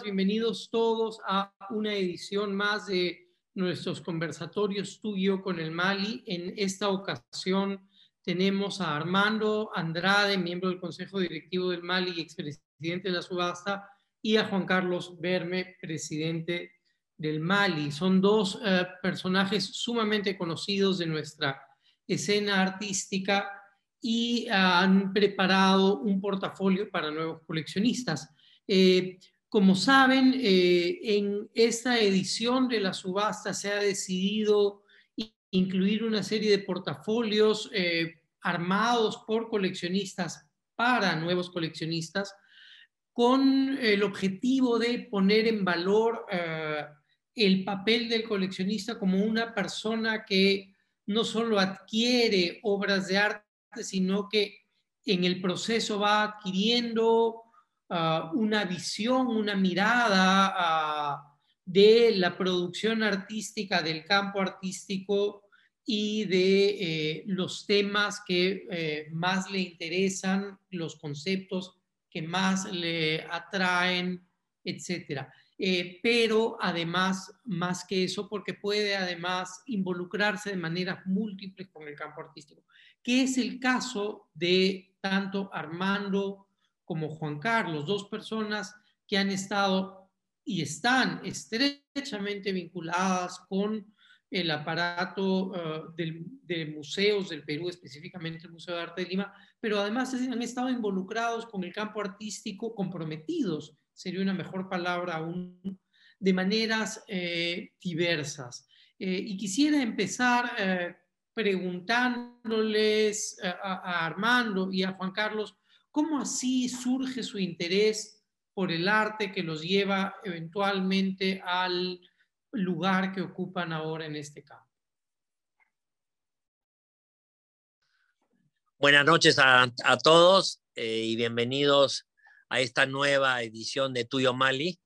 todas, bienvenidos todos a una edición más de nuestros conversatorios tuyo con el Mali. En esta ocasión tenemos a Armando Andrade, miembro del Consejo Directivo del Mali y expresidente de la subasta, y a Juan Carlos Berme, presidente del Mali. Son dos eh, personajes sumamente conocidos de nuestra escena artística y han preparado un portafolio para nuevos coleccionistas. Eh, como saben, eh, en esta edición de la subasta se ha decidido incluir una serie de portafolios eh, armados por coleccionistas para nuevos coleccionistas con el objetivo de poner en valor el papel del coleccionista como una persona que no solo adquiere obras de arte, sino que en el proceso va adquiriendo ah, una visión, una mirada ah, de la producción artística, del campo artístico y de eh, los temas que eh, más le interesan, los conceptos que más le atraen, etcétera. Eh, pero además, más que eso, porque puede además involucrarse de maneras múltiples con el campo artístico que es el caso de tanto Armando como Juan Carlos, dos personas que han estado y están estrechamente vinculadas con el aparato uh, de museos del Perú, específicamente el Museo de Arte de Lima, pero además han estado involucrados con el campo artístico, comprometidos, sería una mejor palabra aún, de maneras eh, diversas. Eh, y quisiera empezar eh, preguntándoles a, Armando y a Juan Carlos cómo así surge su interés por el arte que los lleva eventualmente al lugar que ocupan ahora en este campo. Buenas noches a, todos eh, y bienvenidos a esta nueva edición de Tuyo Mali,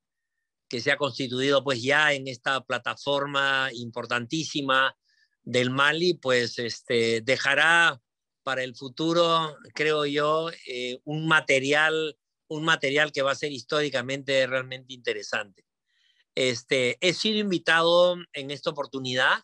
que se ha constituido pues ya en esta plataforma importantísima del Mali, pues este, dejará para el futuro, creo yo, eh, un, material, un material que va a ser históricamente realmente interesante. Este, he sido invitado en esta oportunidad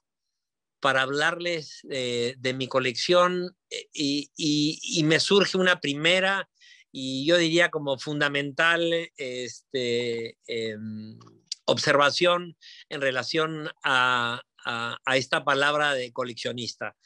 para hablarles eh, de mi colección eh, y, me surge una primera y yo diría como fundamental este, em, observación en relación a, a, esta palabra de coleccionista.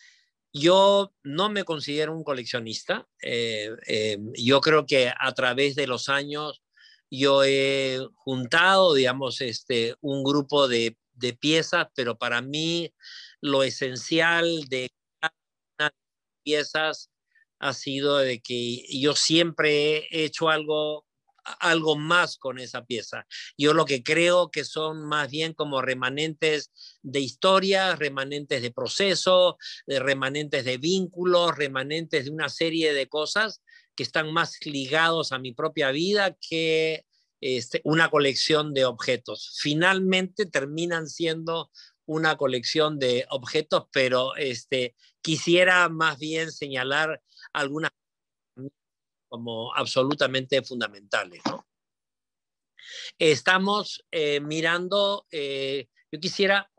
Yo no me considero un coleccionista. Eh, eh, yo creo que a través de los años yo he juntado, digamos, este, un grupo de, piezas, pero para mí lo esencial de cada piezas ha sido de que yo siempre he hecho algo algo más con esa pieza. Yo lo que creo que son más bien como remanentes de historia, remanentes de proceso, de remanentes de vínculos, remanentes de una serie de cosas que están más ligados a mi propia vida que este, una colección de objetos. Finalmente terminan siendo una colección de objetos, pero este, quisiera más bien señalar algunas como absolutamente fundamentales. Estamos eh, mirando, eh, yo quisiera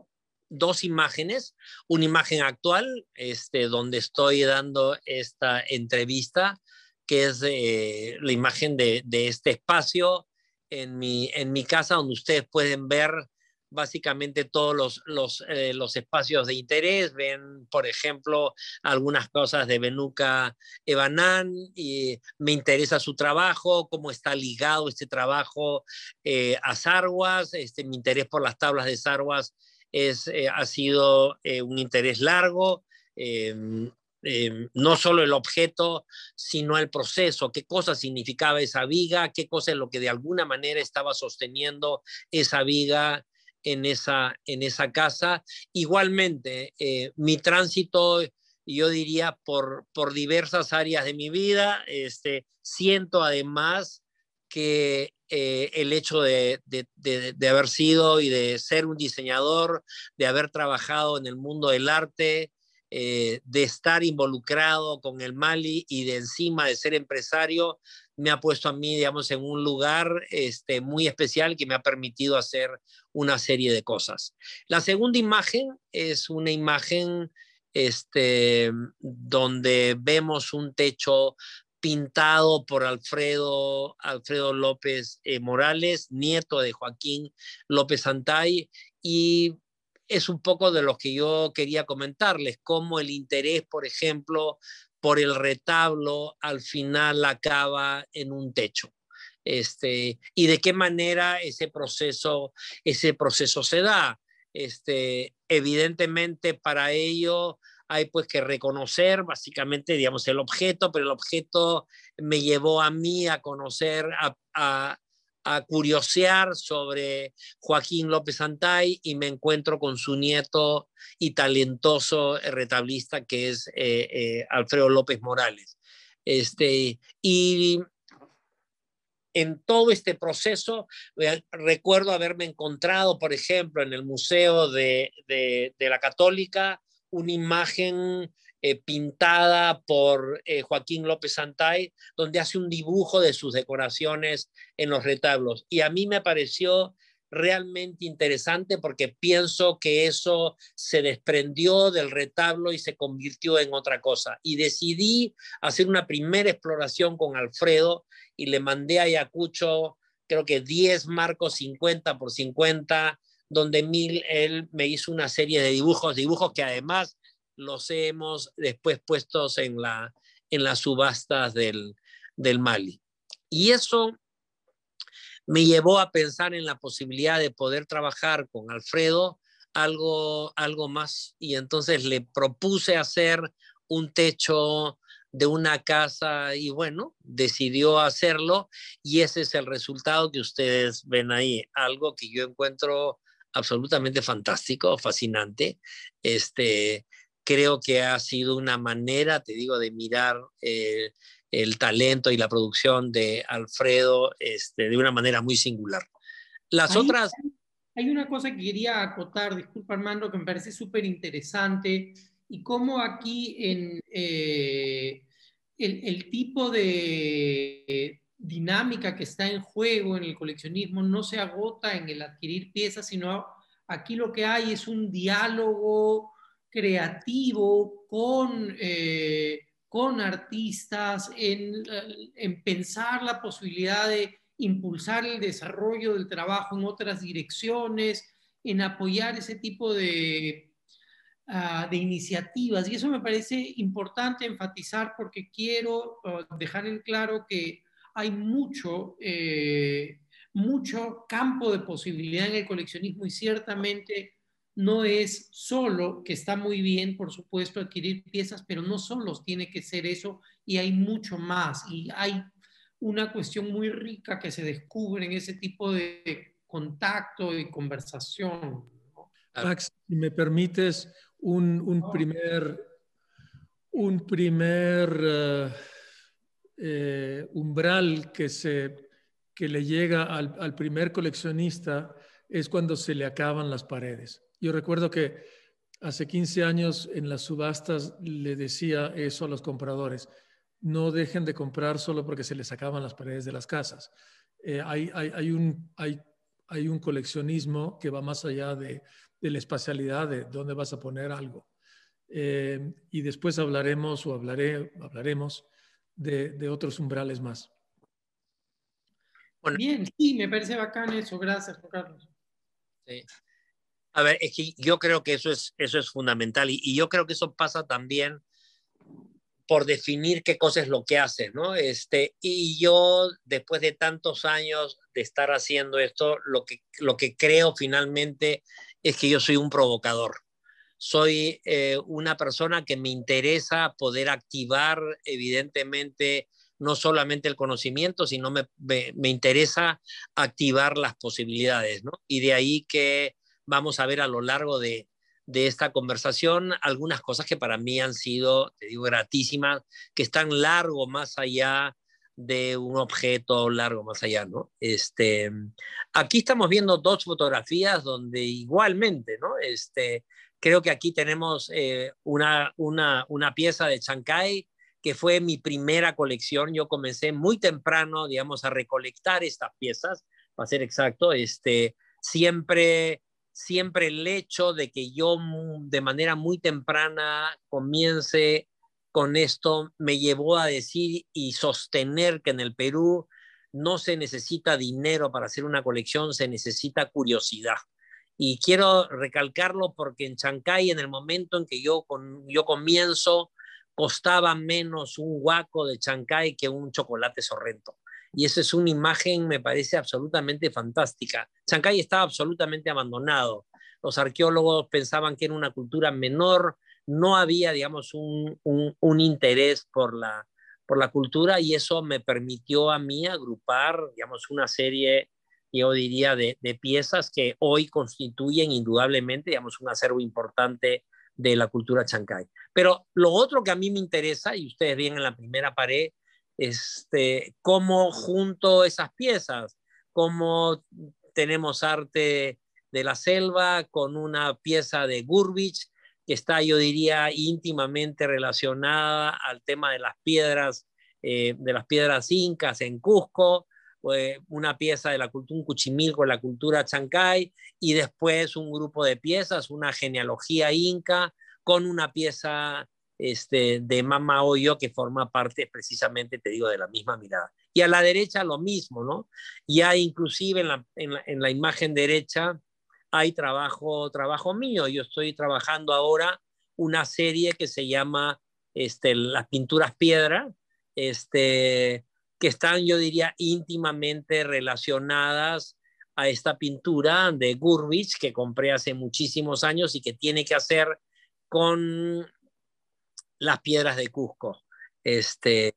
dos imágenes, una imagen actual, este, donde estoy dando esta entrevista, que es eh, la imagen de, de, este espacio en mi, en mi casa, donde ustedes pueden ver básicamente todos los, los, eh, los, espacios de interés, ven, por ejemplo, algunas cosas de Benuca Ebanán, y me interesa su trabajo, cómo está ligado este trabajo eh, a Sarguas, este, mi interés por las tablas de Sarguas es, eh, ha sido un interés largo. Em, em, no solo el objeto, sino el proceso, qué cosa significaba esa viga, qué cosa es lo que de alguna manera estaba sosteniendo esa viga en esa, en esa casa. Igualmente, eh, mi tránsito, yo diría, por, por diversas áreas de mi vida, este, siento además que eh, el hecho de, de, haber sido y de ser un diseñador, de haber trabajado en el mundo del arte, eh, de estar involucrado con el Mali y de encima de ser empresario, me ha puesto a mí, digamos, en un lugar este, muy especial que me ha permitido hacer una serie de cosas. La segunda imagen es una imagen este, donde vemos un techo pintado por Alfredo, Alfredo López eh, Morales, nieto de Joaquín López Santay, y es un poco de lo que yo quería comentarles, cómo el interés, por ejemplo, por el retablo al final acaba en un techo. Este, y de qué manera ese proceso, ese proceso se da. Este, evidentemente para ello hay pues que reconocer básicamente, digamos, el objeto, pero el objeto me llevó a mí a conocer, a curiosear sobre Joaquín López Antay y me encuentro con su nieto y talentoso retablista que es eh, eh, Alfredo López Morales. Este, y en todo este proceso, eh, recuerdo haberme encontrado, por ejemplo, en el Museo de, de la Católica, una imagen eh, pintada por eh, Joaquín López Santay, donde hace un dibujo de sus decoraciones en los retablos. Y a mí me pareció realmente interesante porque pienso que eso se desprendió del retablo y se convirtió en otra cosa. Y decidí hacer una primera exploración con Alfredo y le mandé a Ayacucho, creo que 10 marcos 50 por 50, donde Mil, él me hizo una serie de dibujos, dibujos que además los hemos después puestos en, la, en las subastas del, del Mali. Y eso me llevó a pensar en la posibilidad de poder trabajar con Alfredo algo, algo más y entonces le propuse hacer un techo de una casa y bueno, decidió hacerlo y ese es el resultado que ustedes ven ahí, algo que yo encuentro absolutamente fantástico, fascinante. Este, creo que ha sido una manera, te digo, de mirar eh, el talento y la producción de Alfredo este, de una manera muy singular. Las otras... Hay una cosa que quería acotar, disculpa Armando, que me parece súper interesante, y cómo aquí en eh, el, el, tipo de dinámica que está en juego en el coleccionismo no se agota en el adquirir piezas, sino aquí lo que hay es un diálogo creativo con, eh, con artistas, en, en, pensar la posibilidad de impulsar el desarrollo del trabajo en otras direcciones, en apoyar ese tipo de, uh, de iniciativas. Y eso me parece importante enfatizar porque quiero uh, dejar en claro que hay mucho, eh, mucho campo de posibilidad en el coleccionismo y ciertamente no es solo, que está muy bien, por supuesto, adquirir piezas, pero no solo tiene que ser eso y hay mucho más. Y hay una cuestión muy rica que se descubre en ese tipo de contacto y conversación. Max, si me permites un, primer, un primer eh, eh, umbral que, se, que le llega al, al primer coleccionista es cuando se le acaban las paredes. Yo recuerdo que hace 15 años en las subastas le decía eso a los compradores. No dejen de comprar solo porque se les acaban las paredes de las casas. Eh, hay, hay, hay, un, hay, hay, un coleccionismo que va más allá de, de, la espacialidad de dónde vas a poner algo. Eh, y después hablaremos o hablaré, hablaremos de, de otros umbrales más. Bien, sí, me parece bacán eso. Gracias, Carlos. Sí. A ver, es que yo creo que eso es, eso es fundamental y, yo creo que eso pasa también por definir qué cosa es lo que haces, ¿no? Este, y yo, después de tantos años de estar haciendo esto, lo que, lo que creo finalmente es que yo soy un provocador. Soy eh, una persona que me interesa poder activar, evidentemente, no solamente el conocimiento, sino me, me, me interesa activar las posibilidades, ¿no? Y de ahí que vamos a ver a lo largo de, esta conversación algunas cosas que para mí han sido, te gratísimas, que están largo más allá de un objeto largo más allá, ¿no? Este, aquí estamos viendo dos fotografías donde igualmente, ¿no? Este, creo que aquí tenemos eh, una, una, una pieza de Chancay que fue mi primera colección. Yo comencé muy temprano, digamos, a recolectar estas piezas, para ser exacto, este, siempre, siempre el hecho de que yo de manera muy temprana comience con esto me llevó a decir y sostener que en el Perú no se necesita dinero para hacer una colección, se necesita curiosidad. Y quiero recalcarlo porque en Chancay, en el momento en que yo, con, yo comienzo, costaba menos un guaco de Chancay que un chocolate sorrento. Y eso es una imagen, me parece absolutamente fantástica. Chancay estaba absolutamente abandonado. Los arqueólogos pensaban que era una cultura menor, no había, digamos, un, un, interés por la, por la cultura y eso me permitió a mí agrupar, digamos, una serie, yo diría, de, de, piezas que hoy constituyen indudablemente, digamos, un acervo importante de la cultura chancay. Pero lo otro que a mí me interesa, y ustedes ven en la primera pared, este, cómo junto esas piezas, cómo tenemos arte de la selva con una pieza de Gurbich, que está, yo diría, íntimamente relacionada al tema de las piedras, eh, de las piedras incas en Cusco, una pieza de la cultura, un cuchimil con la cultura chancay, y después un grupo de piezas, una genealogía inca, con una pieza este, de Mama Hoyo que forma parte precisamente, te digo, de la misma mirada. Y a la derecha lo mismo, ¿no? Ya inclusive en la, en la imagen derecha hay trabajo, trabajo mío. Yo estoy trabajando ahora una serie que se llama este, Las pinturas piedra, este, que están, yo diría, íntimamente relacionadas a esta pintura de Gurbich que compré hace muchísimos años y que tiene que hacer con las piedras de Cusco. Este,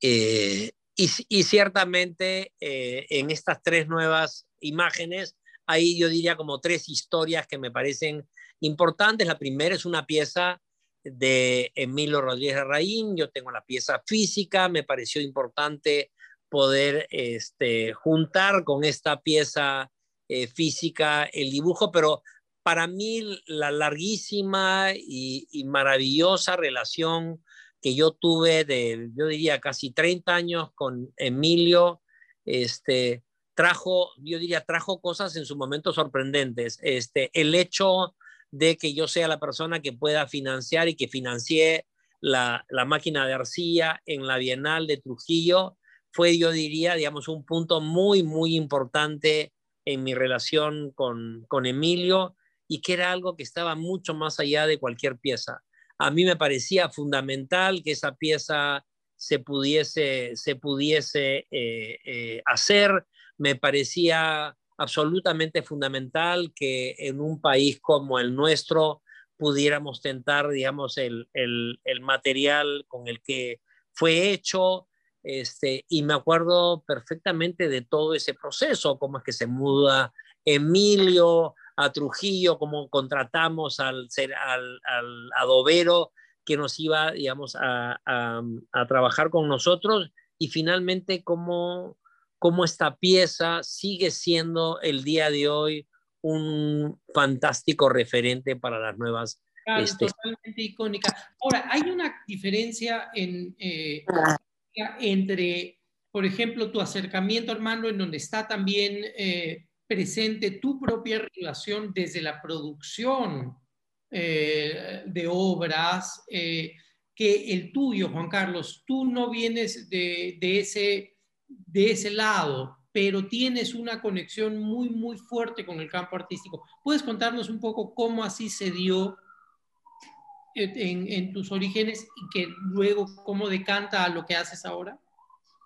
eh, y, ciertamente eh, en estas tres nuevas imágenes hay yo diría como tres historias que me parecen importantes. La primera es una pieza de Emilio Rodríguez Raín, yo tengo la pieza física, me pareció importante poder este, juntar con esta pieza eh, física el dibujo, pero para mí la larguísima y, maravillosa relación que yo tuve de, yo diría, casi 30 años con Emilio, este, trajo, yo diría, trajo cosas en su momento sorprendentes. Este, el hecho de que yo sea la persona que pueda financiar y que financie la, la máquina de arcilla en la Bienal de Trujillo fue, yo diría, digamos, un punto muy, muy importante en mi relación con, con Emilio y que era algo que estaba mucho más allá de cualquier pieza. A mí me parecía fundamental que esa pieza se pudiese, se pudiese eh, eh, hacer me parecía absolutamente fundamental que en un país como el nuestro pudiéramos tentar, digamos, el, material con el que fue hecho. Este, y me acuerdo perfectamente de todo ese proceso, cómo es que se muda Emilio a Trujillo, cómo contratamos al, al, al adobero que nos iba, digamos, a, a trabajar con nosotros y finalmente cómo cómo esta pieza sigue siendo el día de hoy un fantástico referente para las nuevas. este... Totalmente icónica. Ahora, hay una diferencia en, eh, entre, por ejemplo, tu acercamiento, hermano, en donde está también eh, presente tu propia relación desde la producción eh, de obras, que el tuyo, Juan Carlos. Tú no vienes de, ese de ese lado, pero tienes una conexión muy, muy fuerte con el campo artístico. ¿Puedes contarnos un poco cómo así se dio en, tus orígenes y que luego cómo decanta a lo que haces ahora?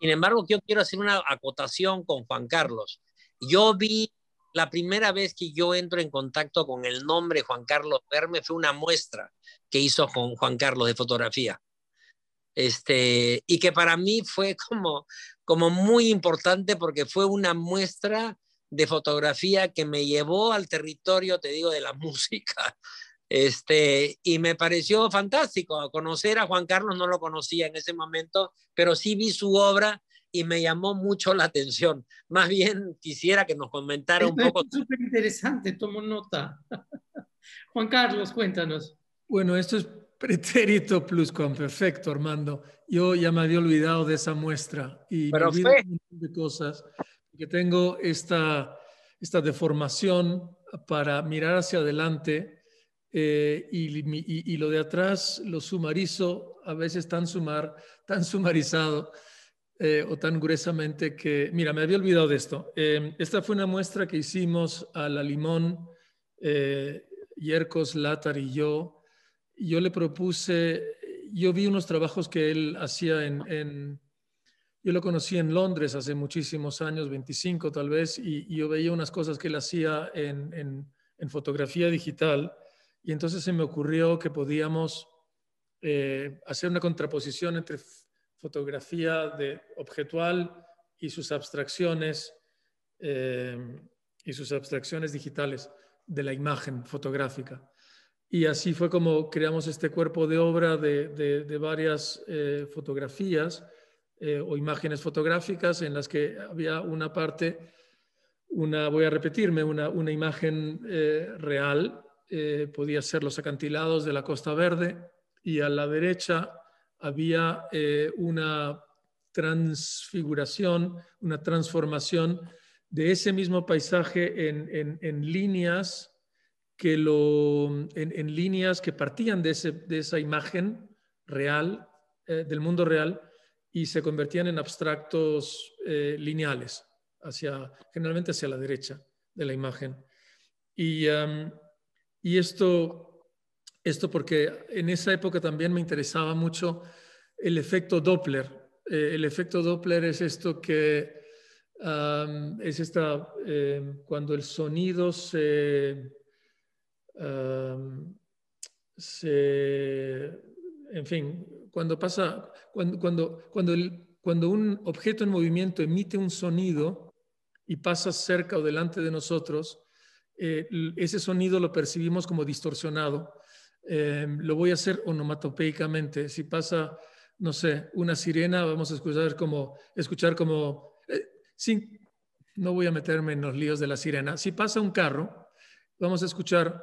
Sin embargo, yo quiero hacer una acotación con Juan Carlos. Yo vi la primera vez que yo entro en contacto con el nombre Juan Carlos Verme fue una muestra que hizo Juan Carlos de fotografía. Este, y que para mí fue como, como muy importante porque fue una muestra de fotografía que me llevó al territorio, te digo, de la música. Este, y me pareció fantástico conocer a Juan Carlos, no lo conocía en ese momento, pero sí vi su obra y me llamó mucho la atención. Más bien quisiera que nos comentara un poco. Es súper interesante, tomo nota. Juan Carlos, cuéntanos. Bueno, esto es pretérito perfecto, Armando. Yo ya me había olvidado de esa muestra y Pero me fue... de cosas, que tengo esta, esta deformación para mirar hacia adelante eh, y, y, lo de atrás lo sumarizo, a veces tan, sumar, tan sumarizado eh, o tan gruesamente que, mira, me había olvidado de esto. Eh, esta fue una muestra que hicimos a la Limón, Yerkos, Latar y yo. Yo le propuse, yo vi unos trabajos que él hacía en, yo lo conocí en Londres hace muchísimos años, 25 tal vez, y, yo veía unas cosas que él hacía en, en, en fotografía digital y entonces se me ocurrió que podíamos eh, hacer una contraposición entre fotografía de objetual y sus abstracciones eh, y sus abstracciones digitales de la imagen fotográfica. Y así fue como creamos este cuerpo de obra de, de, varias eh, fotografías o imágenes fotográficas en las que había una parte, una, voy a repetirme, una, una imagen real eh, podía ser los acantilados de la Costa Verde y a la derecha había eh, una transfiguración, una transformación de ese mismo paisaje en, líneas que lo, en, líneas que partían de, esa imagen real, eh, del mundo real, y se convertían en abstractos lineales, hacia, generalmente hacia la derecha de la imagen. Y y esto, esto porque en esa época también me interesaba mucho el efecto Doppler. Eh, el efecto Doppler es esto que es esta, eh, cuando el sonido se, se, en fin, cuando pasa, cuando, cuando, cuando, el, cuando un objeto en movimiento emite un sonido y pasa cerca o delante de nosotros, eh, ese sonido lo percibimos como distorsionado. Eh, lo voy a hacer onomatopeicamente. Si pasa, no sé, una sirena, vamos a escuchar como, escuchar como, eh, sin, no voy a meterme en los líos de la sirena. Si pasa un carro, vamos a escuchar,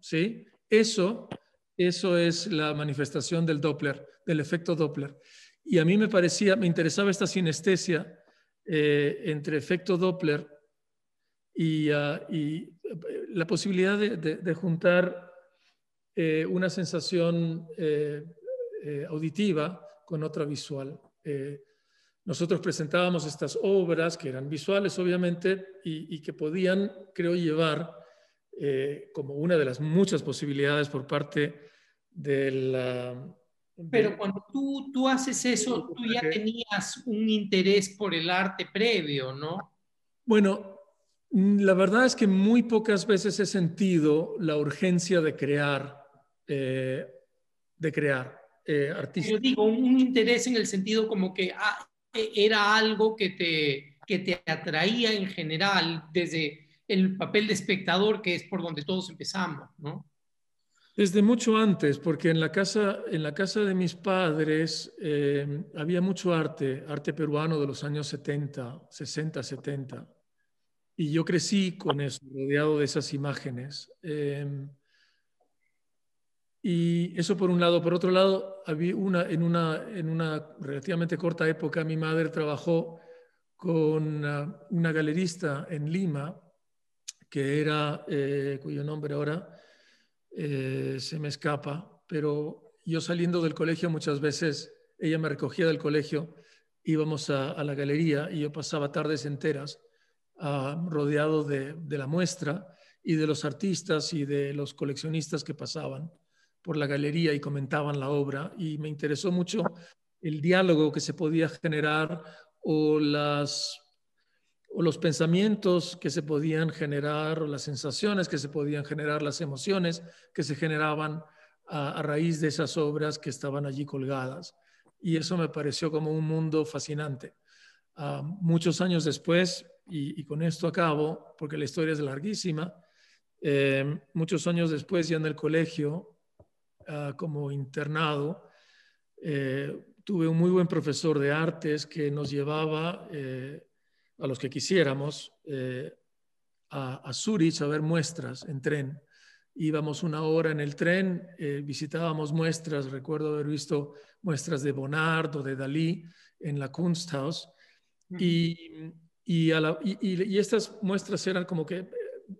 ¿sí? Eso, eso es la manifestación del Doppler, del efecto Doppler. Y a mí me parecía, me interesaba esta sinestesia entre efecto Doppler y, ah, y eh, la posibilidad de, juntar eh, una sensación eh, auditiva con otra visual. nosotros presentábamos estas obras que eran visuales, obviamente, y, que podían, creo, llevar como una de las muchas posibilidades por parte de la... Pero cuando tú, tú haces eso, tú ya tenías un interés por el arte previo, ¿no? Bueno, la verdad es que muy pocas veces he sentido la urgencia de crear, eh, de crear eh, artistas. Yo digo, un interés en el sentido como que ah, e, era algo que te, que te atraía en general desde el papel de espectador, que es por donde todos empezamos, ¿no? Desde mucho antes, porque en la casa, en la casa de mis padres eh, había mucho arte, arte peruano de los años 70, 60, 70. Y yo crecí con eso, rodeado de esas imágenes. Em, y eso por un lado. Por otro lado, había una, en, una, en una relativamente corta época, mi madre trabajó con una, galerista en Lima, que era, eh, cuyo nombre ahora eh, se me escapa, pero yo saliendo del colegio muchas veces, ella me recogía del colegio, íbamos a, a la galería y yo pasaba tardes enteras Ah, rodeado de, la muestra y de los artistas y de los coleccionistas que pasaban por la galería y comentaban la obra. Y me interesó mucho el diálogo que se podía generar o, las, o los pensamientos que se podían generar o las sensaciones que se podían generar, las emociones que se generaban a raíz de esas obras que estaban allí colgadas. Y eso me pareció como un mundo fascinante. Ah, muchos años después, y, con esto acabo, porque la historia es larguísima, Eh, muchos años después, ya en el colegio, ah, como internado, eh, tuve un muy buen profesor de artes que nos llevaba eh, a los que quisiéramos a, a Zurich a ver muestras en tren. Íbamos una hora en el tren, visitábamos muestras, recuerdo haber visto muestras de Bonnard o de Dalí en la Kunsthaus. Y, y, y, estas muestras eran como que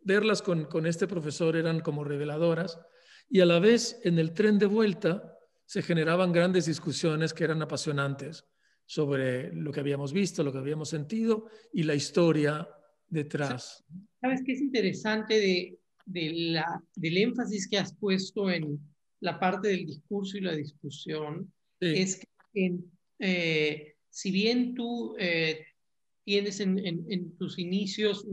verlas con, con, este profesor eran como reveladoras y a la vez en el tren de vuelta se generaban grandes discusiones que eran apasionantes sobre lo que habíamos visto, lo que habíamos sentido y la historia detrás. ¿Sabes qué es interesante de, de la, del énfasis que has puesto en la parte del discurso y la discusión? Es que eh, si bien tú eh, tienes en, tus inicios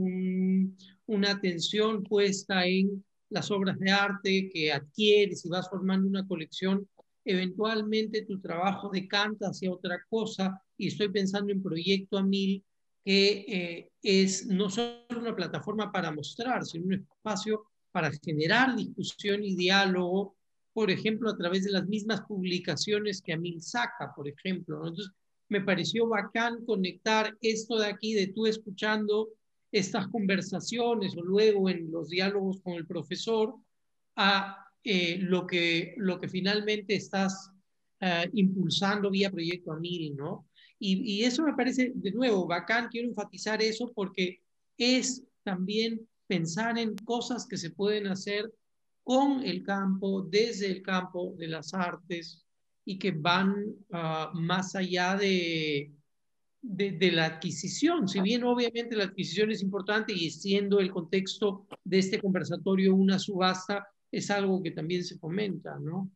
una atención puesta en las obras de arte que adquieres y vas formando una colección, eventualmente tu trabajo decanta hacia otra cosa y estoy pensando en Proyecto Amil, que eh, es no solo una plataforma para mostrar, sino un espacio para generar discusión y diálogo, por ejemplo, a través de las mismas publicaciones que Amil saca, por ejemplo. Entonces, me pareció bacán conectar esto de aquí, de tú escuchando estas conversaciones o luego en los diálogos con el profesor, a eh, lo, que, lo que finalmente estás eh, impulsando vía Proyecto Amil, ¿no? Y, y eso me parece, de nuevo, bacán, quiero enfatizar eso porque es también pensar en cosas que se pueden hacer con el campo, desde el campo de las artes, y que van ah, más allá de, de, la adquisición. Si bien obviamente la adquisición es importante y siendo el contexto de este conversatorio una subasta, es algo que también se comenta, ¿no?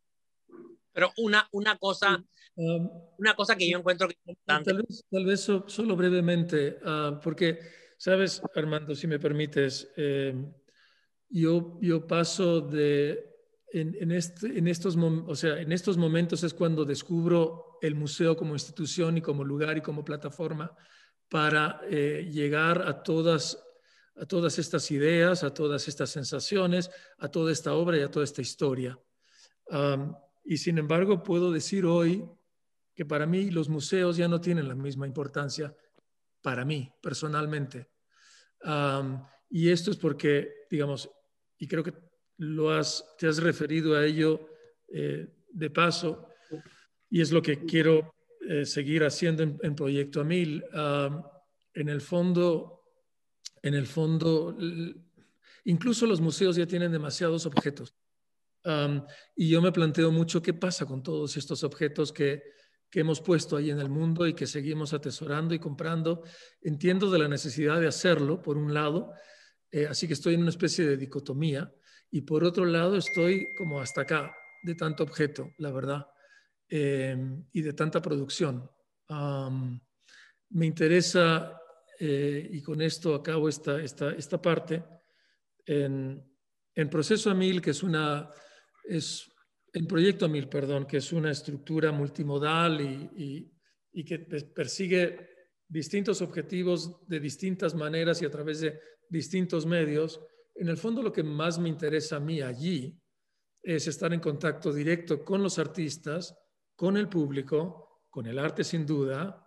Pero una, una cosa, um, una cosa que yo encuentro que Tal vez, tal vez solo brevemente, ah, porque, sabes, Armando, si me permites, eh, yo, yo paso de en, este, en, estos, o sea, en estos momentos es cuando descubro el museo como institución y como lugar y como plataforma para eh, llegar a todas, a todas estas ideas, a todas estas sensaciones, a toda esta obra y a toda esta historia. y sin embargo, puedo decir hoy que para mí los museos ya no tienen la misma importancia para mí personalmente. y esto es porque, digamos, y creo que lo has, te has referido a ello eh, de paso y es lo que quiero eh, seguir haciendo en, Proyecto Amil. en el fondo, en el fondo, incluso los museos ya tienen demasiados objetos. y yo me planteo mucho qué pasa con todos estos objetos que, que hemos puesto ahí en el mundo y que seguimos atesorando y comprando. Entiendo de la necesidad de hacerlo, por un lado, eh, así que estoy en una especie de dicotomía y por otro lado, estoy como hasta acá de tanto objeto, la verdad, eh, y de tanta producción. me interesa, eh, y con esto acabo esta, esta, esta parte, en, en Proceso Amil, que es una, es, en Proyecto Amil, perdón, que es una estructura multimodal y, y, y que persigue distintos objetivos de distintas maneras y a través de distintos medios en el fondo lo que más me interesa a mí allí es estar en contacto directo con los artistas, con el público, con el arte sin duda,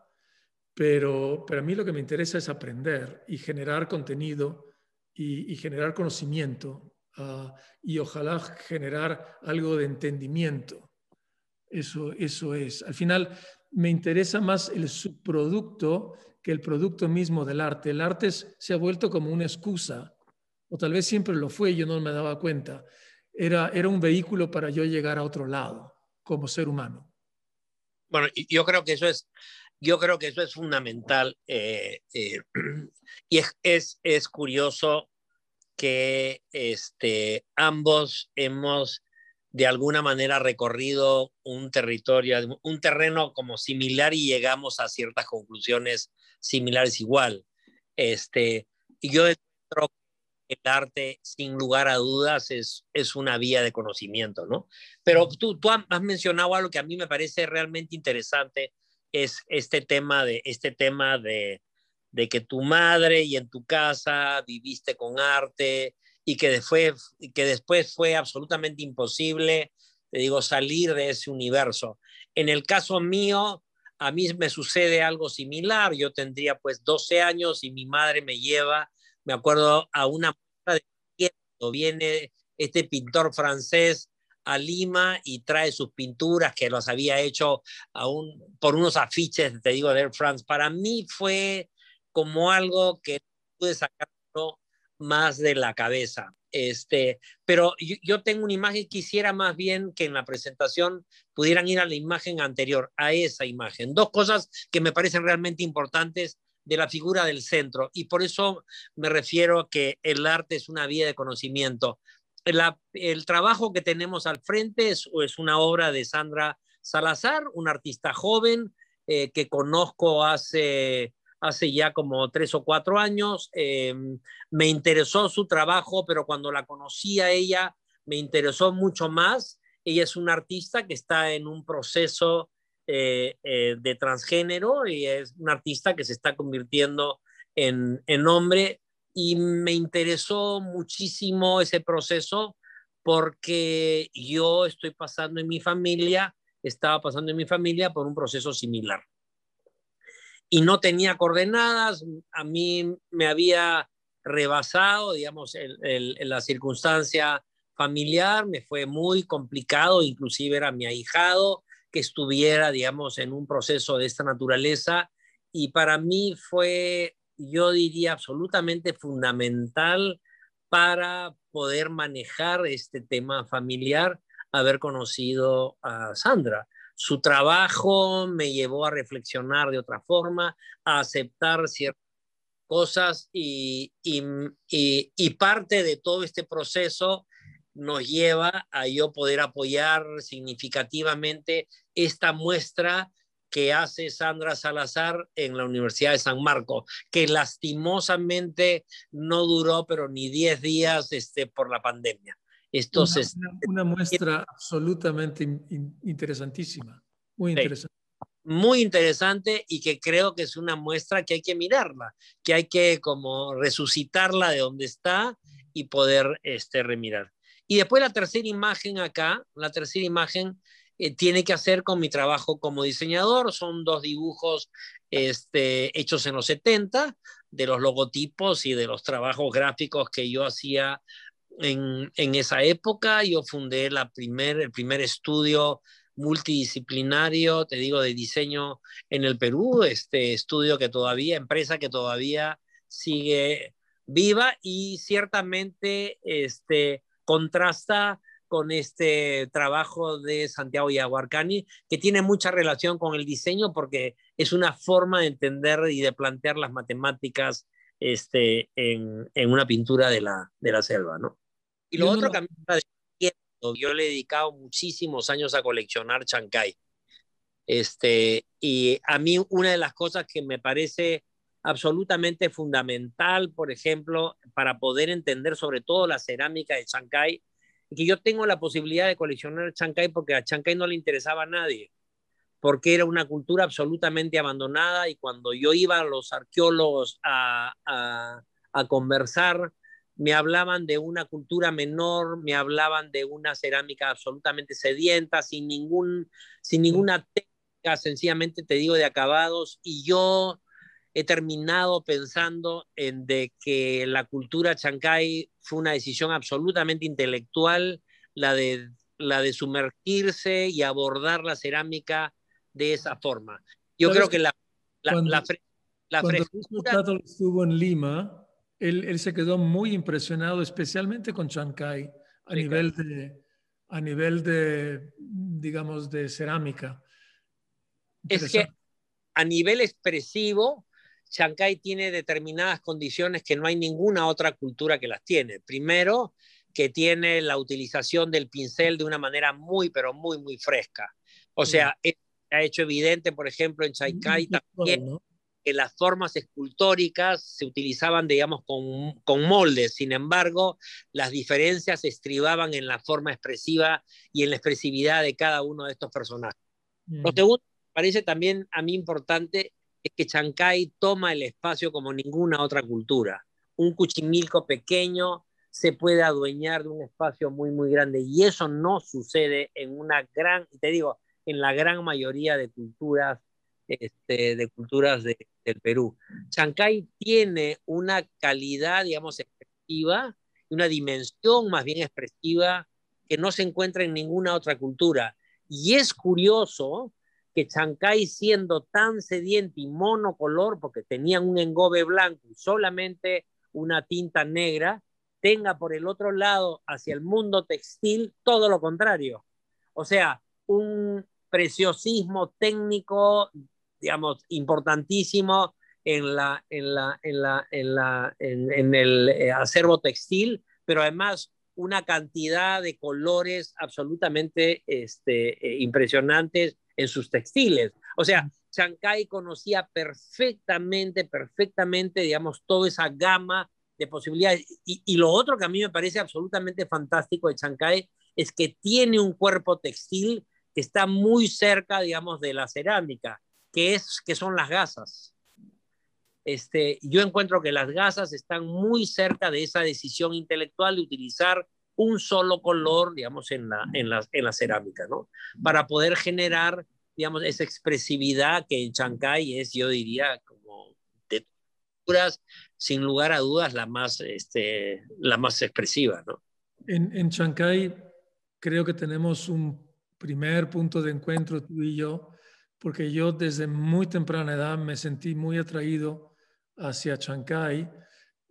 pero, pero a mí lo que me interesa es aprender y generar contenido y, generar conocimiento ah, y ojalá generar algo de entendimiento. Eso, eso es. Al final me interesa más el subproducto que el producto mismo del arte. El arte se ha vuelto como una excusa o tal vez siempre lo fue yo no me daba cuenta, era, era un vehículo para yo llegar a otro lado como ser humano. Bueno, yo creo que eso es, yo creo que eso es fundamental eh, eh, y es, es, es, curioso que este, ambos hemos de alguna manera recorrido un territorio, un terreno como similar y llegamos a ciertas conclusiones similares igual. Este, y yo creo el arte, sin lugar a dudas, es, es una vía de conocimiento, ¿no? Pero tú, tú has mencionado algo que a mí me parece realmente interesante, es este tema de, este tema de, de que tu madre y en tu casa viviste con arte y que después, que después fue absolutamente imposible, te digo, salir de ese universo. En el caso mío, a mí me sucede algo similar. Yo tendría pues 12 años y mi madre me lleva, me acuerdo, a una de viene este pintor francés a Lima y trae sus pinturas que las había hecho aún por unos afiches, te digo, de Air France. Para mí fue como algo que pude sacarlo más de la cabeza. Este, pero yo, tengo una imagen, quisiera más bien que en la presentación pudieran ir a la imagen anterior, a esa imagen. Dos cosas que me parecen realmente importantes de la figura del centro y por eso me refiero a que el arte es una vía de conocimiento. el trabajo que tenemos al frente es, es, una obra de Sandra Salazar, una artista joven eh, que conozco hace hace ya como tres o cuatro años. Eh, me interesó su trabajo, pero cuando la conocí a ella, me interesó mucho más. Ella es una artista que está en un proceso eh, eh, de transgénero y es una artista que se está convirtiendo en, en hombre y me interesó muchísimo ese proceso porque yo estoy pasando en mi familia, estaba pasando en mi familia por un proceso similar y no tenía coordenadas. A mí me había rebasado, digamos, en la circunstancia familiar, me fue muy complicado, inclusive era mi ahijado estuviera, digamos, en un proceso de esta naturaleza. Y para mí fue, yo diría, absolutamente fundamental para poder manejar este tema familiar, haber conocido a Sandra. Su trabajo me llevó a reflexionar de otra forma, a aceptar ciertas cosas y, y, parte de todo este proceso nos lleva a yo poder apoyar significativamente esta muestra que hace Sandra Salazar en la Universidad de San Marcos, que lastimosamente no duró, pero ni 10 días este, por la pandemia. Entonces, una, muestra absolutamente interesantísima, muy interesante. Muy interesante y que creo que es una muestra que hay que mirarla, que hay que como resucitarla de donde está y poder este, remirar. Y después la tercera imagen acá, la tercera imagen eh, tiene que hacer con mi trabajo como diseñador. Son dos dibujos este, hechos en los 70 de los logotipos y de los trabajos gráficos que yo hacía en, esa época yo fundé primer, el primer estudio multidisciplinario, te digo, de diseño en el Perú, este estudio que todavía, empresa que todavía sigue viva y ciertamente este, contrasta con este trabajo de Santiago Yaguarcani, que tiene mucha relación con el diseño porque es una forma de entender y de plantear las matemáticas este, en, en una pintura de la, de la selva, ¿no? Y lo otro que a mí yo le he dedicado muchísimos años a coleccionar chancay. Este, y a mí una de las cosas que me parece absolutamente fundamental, por ejemplo, para poder entender sobre todo la cerámica de Chancay, que yo tengo la posibilidad de coleccionar Chancay porque a Chancay no le interesaba a nadie, porque era una cultura absolutamente abandonada y cuando yo iba a los arqueólogos a, a, a conversar, me hablaban de una cultura menor, me hablaban de una cerámica absolutamente sedienta, sin, ningún, sin ninguna técnica, sencillamente te digo, de acabados, y yo he terminado pensando en de que la cultura chancay fue una decisión absolutamente intelectual, la de, la de sumergirse y abordar la cerámica de esa forma. Yo creo que la, la, cuando, la, la frescura... estuvo en Lima, él, se quedó muy impresionado, especialmente con Chancay, a nivel de, a nivel de, digamos, de cerámica. Es que a nivel expresivo, Chancay tiene determinadas condiciones que no hay ninguna otra cultura que las tiene. Primero, que tiene la utilización del pincel de una manera muy, pero muy, muy fresca. O sea, ha hecho evidente, por ejemplo, en Chancay también que las formas escultóricas se utilizaban, digamos, con, con, moldes. Sin embargo, las diferencias se estribaban en la forma expresiva y en la expresividad de cada uno de estos personajes. Lo segundo parece también a mí importante es que Chancay toma el espacio como ninguna otra cultura. Un cuchimilco pequeño, se puede adueñar de un espacio muy, muy grande. Y eso no sucede en una gran, te digo, en la gran mayoría de culturas, este, de culturas del Perú. Chancay tiene una calidad, digamos, expresiva, una dimensión más bien expresiva que no se encuentra en ninguna otra cultura. Y es curioso que Chancay, siendo tan sediente y monocolor, porque tenían un engobe blanco y solamente una tinta negra, tenga por el otro lado, hacia el mundo textil, todo lo contrario. O sea, un preciosismo técnico, digamos, importantísimo en, la, en, la, en, la, en, la, en, el eh, acervo textil, pero además una cantidad de colores absolutamente este, eh, impresionantes en sus textiles. O sea, Chancay conocía perfectamente, perfectamente, digamos, toda esa gama de posibilidades. Y, lo otro que a mí me parece absolutamente fantástico de Chancay es que tiene un cuerpo textil que está muy cerca, digamos, de la cerámica, que, es, que son las gasas. Este, yo encuentro que las gasas están muy cerca de esa decisión intelectual de utilizar un solo color, digamos, en la, en la, en la cerámica, ¿no? Para poder generar, digamos, esa expresividad que en Chancay es, yo diría, como de sin lugar a dudas, la más, este, la más expresiva, ¿no? En, en Chancay creo que tenemos un primer punto de encuentro tú y yo, porque yo desde muy temprana edad me sentí muy atraído hacia Chancay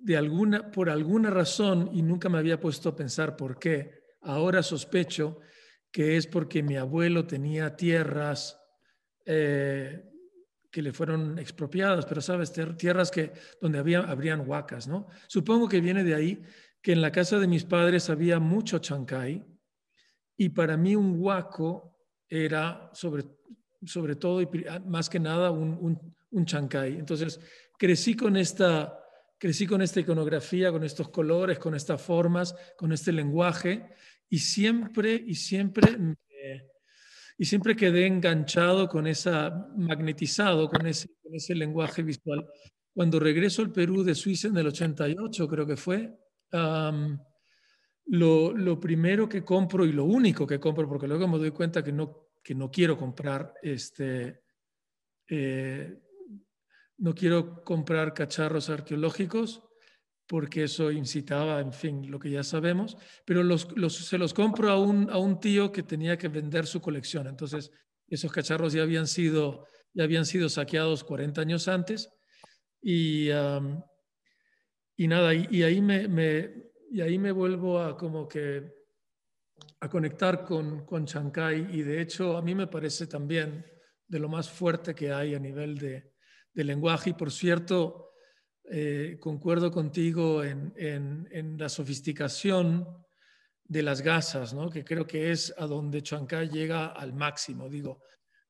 de alguna, por alguna razón, y nunca me había puesto a pensar por qué, ahora sospecho que es porque mi abuelo tenía tierras eh, que le fueron expropiadas, pero sabes, tierras que, donde había, habrían huacas, ¿no? Supongo que viene de ahí que en la casa de mis padres había mucho chancay y para mí un huaco era sobre, sobre todo y más que nada un, un, un chancay. Entonces crecí con esta crecí con esta iconografía, con estos colores, con estas formas, con este lenguaje y siempre, y siempre, y siempre quedé enganchado con esa, magnetizado con ese, con ese lenguaje visual. Cuando regreso al Perú de Suiza en el 88, creo que fue, lo, lo, primero que compro y lo único que compro, porque luego me doy cuenta que no, que no quiero comprar este, eh, no quiero comprar cacharros arqueológicos porque eso incitaba, en fin, lo que ya sabemos, pero los, se los compro a un, a un tío que tenía que vender su colección. Entonces, esos cacharros ya habían sido, ya habían sido saqueados 40 años antes y, y nada, y, ahí me, me, y ahí me vuelvo a como que a conectar con, con Chancay y de hecho a mí me parece también de lo más fuerte que hay a nivel de, de lenguaje. Y por cierto, eh, concuerdo contigo en, en, la sofisticación de las gasas, ¿no? que creo que es a donde Chancay llega al máximo, digo,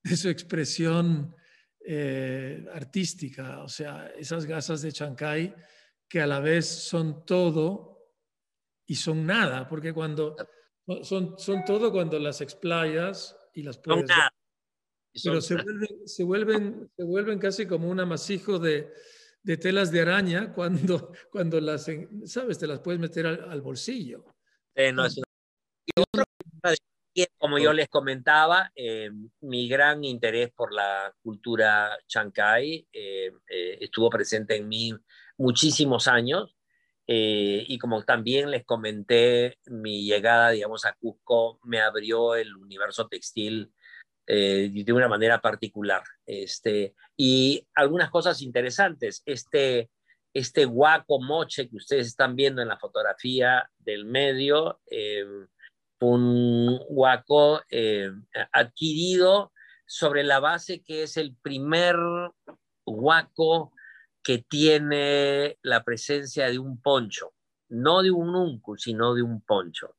de su expresión eh, artística. O sea, esas gasas de Chancay que a la vez son todo y son nada, porque cuando son, son todo cuando las explayas y las puedes pero se vuelven, se, vuelven, se vuelven casi como un amasijo de, de telas de araña cuando, cuando las, sabes, te las puedes meter al, bolsillo. no, es como yo les comentaba, eh, mi gran interés por la cultura chancay eh, eh, estuvo presente en mí muchísimos años y como también les comenté, mi llegada, digamos, a Cusco me abrió el universo textil eh, de una manera particular. Este, y algunas cosas interesantes. Este, este guaco moche que ustedes están viendo en la fotografía del medio, eh, un guaco eh, adquirido sobre la base que es el primer guaco que tiene la presencia de un poncho, no de un uncu, sino de un poncho.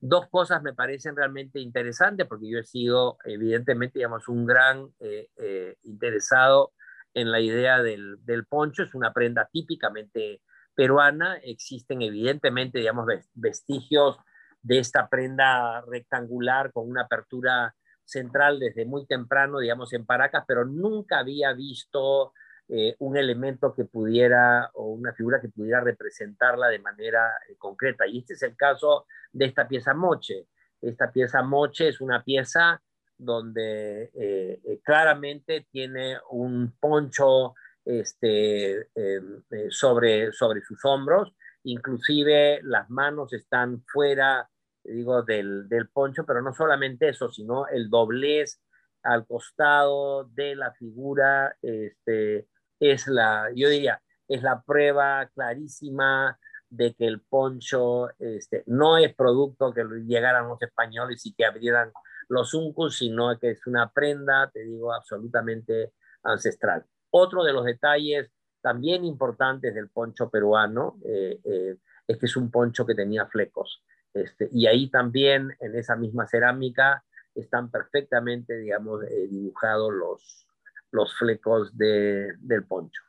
Dos cosas me parecen realmente interesantes porque yo he sido, evidentemente, digamos, un gran eh, eh, interesado en la idea del, del, poncho. Es una prenda típicamente peruana. Existen, evidentemente, digamos, vestigios de esta prenda rectangular con una apertura central desde muy temprano, digamos, en Paracas, pero nunca había visto eh, un elemento que pudiera o una figura que pudiera representarla de manera eh, concreta. Y este es el caso de esta pieza moche. Esta pieza moche es una pieza donde eh, claramente tiene un poncho este, em, sobre, sobre sus hombros, inclusive las manos están fuera, digo, del, del poncho, pero no solamente eso, sino el doblez al costado de la figura este, es la, yo diría, es la prueba clarísima de que el poncho este, no es producto que llegaran los españoles y que abrieran los uncus, sino que es una prenda, te digo, absolutamente ancestral. Otro de los detalles también importantes del poncho peruano eh, eh, es que es un poncho que tenía flecos. Este, y ahí también, en esa misma cerámica, están perfectamente, digamos, eh, dibujados los, los flecos de, del poncho.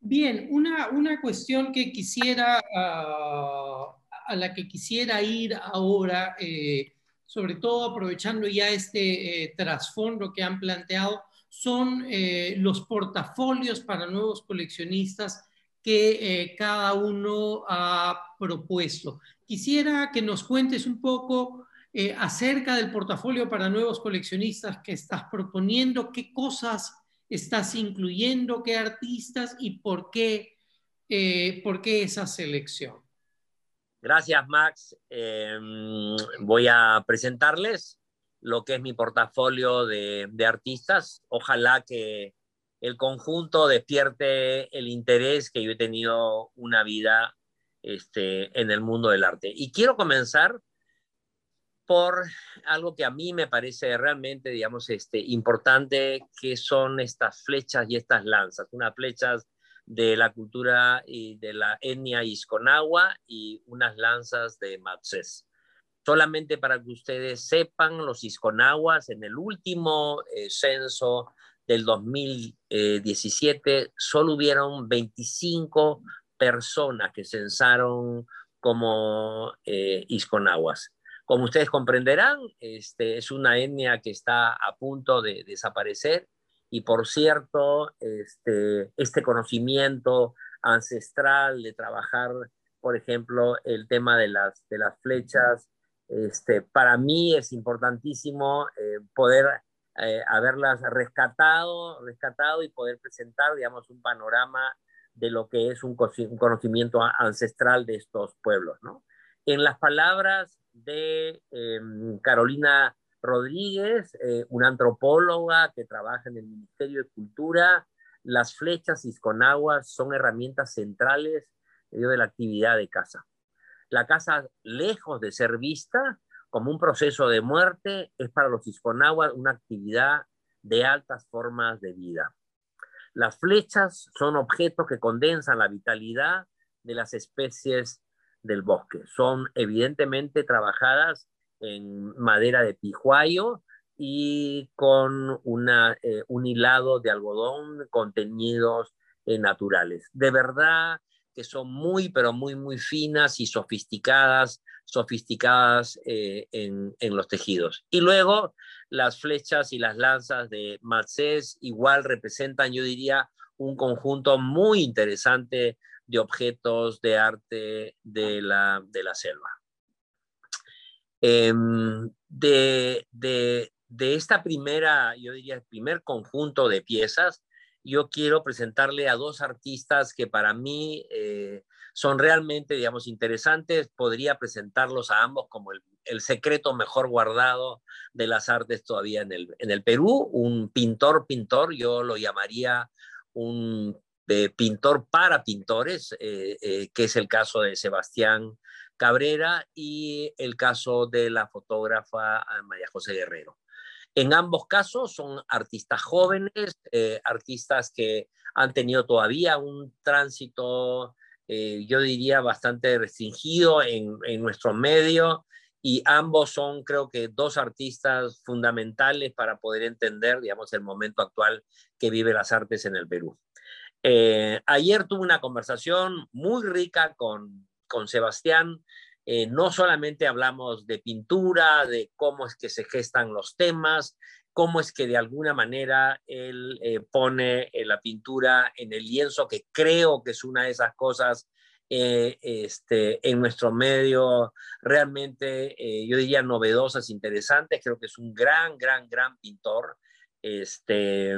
Bien, una, una cuestión que quisiera, uh, a la que quisiera ir ahora, eh, sobre todo aprovechando ya este eh, trasfondo que han planteado, son eh, los portafolios para nuevos coleccionistas que eh, cada uno ha propuesto. Quisiera que nos cuentes un poco eh, acerca del portafolio para nuevos coleccionistas que estás proponiendo, qué cosas estás incluyendo, qué artistas y por qué, eh, por qué esa selección. Gracias, Max. Em, voy a presentarles lo que es mi portafolio de, artistas. Ojalá que el conjunto despierte el interés que yo he tenido una vida este, en el mundo del arte. Y quiero comenzar por algo que a mí me parece realmente, digamos, este, importante, que son estas flechas y estas lanzas. Unas flechas de la cultura y de la etnia isconagua y unas lanzas de Matsés. Solamente para que ustedes sepan, los isconaguas en el último eh, censo del 2017 solo hubieron 25 personas que censaron como eh, isconaguas. Como ustedes comprenderán, este, es una etnia que está a punto de desaparecer y por cierto, este, este conocimiento ancestral de trabajar, por ejemplo, el tema de las, de las flechas, este, para mí es importantísimo eh, poder eh, haberlas rescatado, rescatado y poder presentar, digamos, un panorama de lo que es un, un conocimiento ancestral de estos pueblos, ¿no? En las palabras de em, Carolina Rodríguez, eh, una antropóloga que trabaja en el Ministerio de Cultura. Las flechas isconaguas son herramientas centrales de la actividad de caza. La caza, lejos de ser vista como un proceso de muerte, es para los isconaguas una actividad de altas formas de vida. Las flechas son objetos que condensan la vitalidad de las especies del bosque. Son evidentemente trabajadas en madera de pijuayo y con una, eh, un hilado de algodón contenidos eh, naturales. De verdad que son muy, pero muy, muy finas y sofisticadas, sofisticadas eh, en, en, los tejidos. Y luego las flechas y las lanzas de Matsés igual representan, yo diría, un conjunto muy interesante de objetos de arte de la, de la selva. Em, de, de, de, esta primera, yo diría, primer conjunto de piezas, yo quiero presentarle a dos artistas que para mí eh, son realmente, digamos, interesantes. Podría presentarlos a ambos como el, el, secreto mejor guardado de las artes todavía en el, en el Perú. Un pintor, pintor, yo lo llamaría un de pintor para pintores, eh, eh, que es el caso de Sebastián Cabrera y el caso de la fotógrafa ah, María José Guerrero. En ambos casos son artistas jóvenes, eh, artistas que han tenido todavía un tránsito, yo diría, bastante restringido en, en nuestro medio y ambos son, creo que, dos artistas fundamentales para poder entender, digamos, el momento actual que vive las artes en el Perú. Eh, ayer tuve una conversación muy rica con, con Sebastián. Eh, no solamente hablamos de pintura, de cómo es que se gestan los temas, cómo es que de alguna manera él eh, pone la pintura en el lienzo, que creo que es una de esas cosas este, en nuestro medio realmente, yo diría, novedosas, interesantes. Creo que es un gran, gran, gran pintor. Este,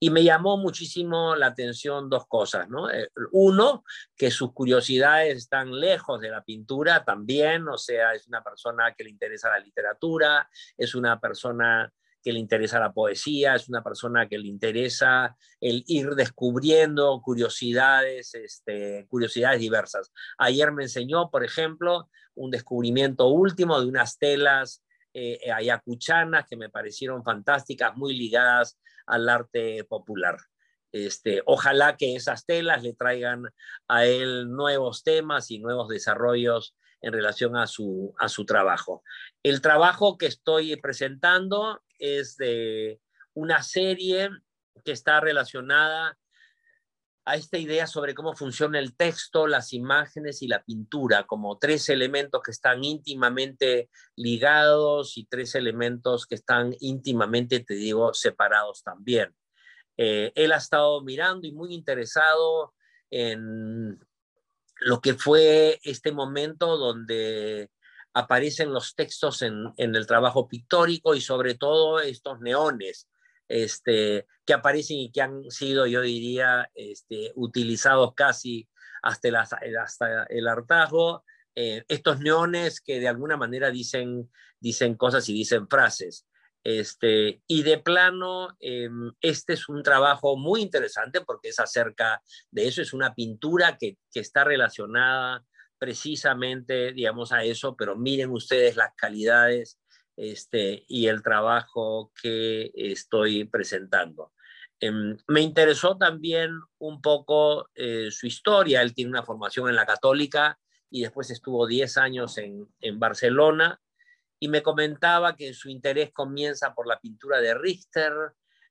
y me llamó muchísimo la atención dos cosas, ¿no? Eh, uno, que sus curiosidades están lejos de la pintura también, o sea, es una persona que le interesa la literatura, es una persona que le interesa la poesía, es una persona que le interesa el ir descubriendo curiosidades, este, curiosidades diversas. Ayer me enseñó, por ejemplo, un descubrimiento último de unas telas eh, ayacuchanas que me parecieron fantásticas, muy ligadas al arte popular. Este, ojalá que esas telas le traigan a él nuevos temas y nuevos desarrollos en relación a su, a su trabajo. El trabajo que estoy presentando es de una serie que está relacionada a esta idea sobre cómo funciona el texto, las imágenes y la pintura, como tres elementos que están íntimamente ligados y tres elementos que están íntimamente, te digo, separados también. Eh, él ha estado mirando y muy interesado en lo que fue este momento donde aparecen los textos en, en el trabajo pictórico y sobre todo estos neones este, que aparecen y que han sido, yo diría, este, utilizados casi hasta el, hasta hartazgo. Eh, estos neones que de alguna manera dicen, dicen cosas y dicen frases. Este, y de plano, em, este es un trabajo muy interesante porque es acerca de eso, es una pintura que, que está relacionada precisamente, digamos, a eso, pero miren ustedes las calidades este, y el trabajo que estoy presentando. Em, me interesó también un poco eh, su historia. Él tiene una formación en la católica y después estuvo 10 años en, en, Barcelona y me comentaba que su interés comienza por la pintura de Richter,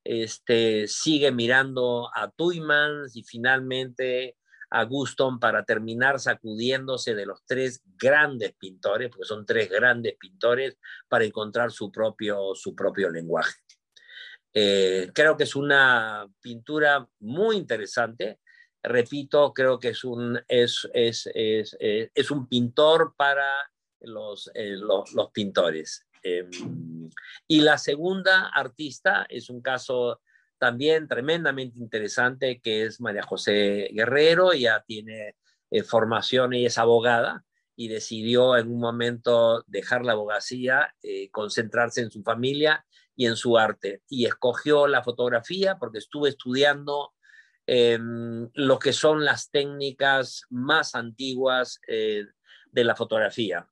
este, sigue mirando a Tuymans y finalmente a Guston para terminar sacudiéndose de los tres grandes pintores, porque son tres grandes pintores, para encontrar su propio, su propio lenguaje. Eh, creo que es una pintura muy interesante. Repito, creo que es un, es, es, es, eh, es un pintor para los, eh, los, pintores. Em, y la segunda artista es un caso también tremendamente interesante, que es María José Guerrero, ya tiene eh, formación y es abogada y decidió en un momento dejar la abogacía, eh, concentrarse en su familia y en su arte. Y escogió la fotografía porque estuvo estudiando em, lo que son las técnicas más antiguas eh, de la fotografía.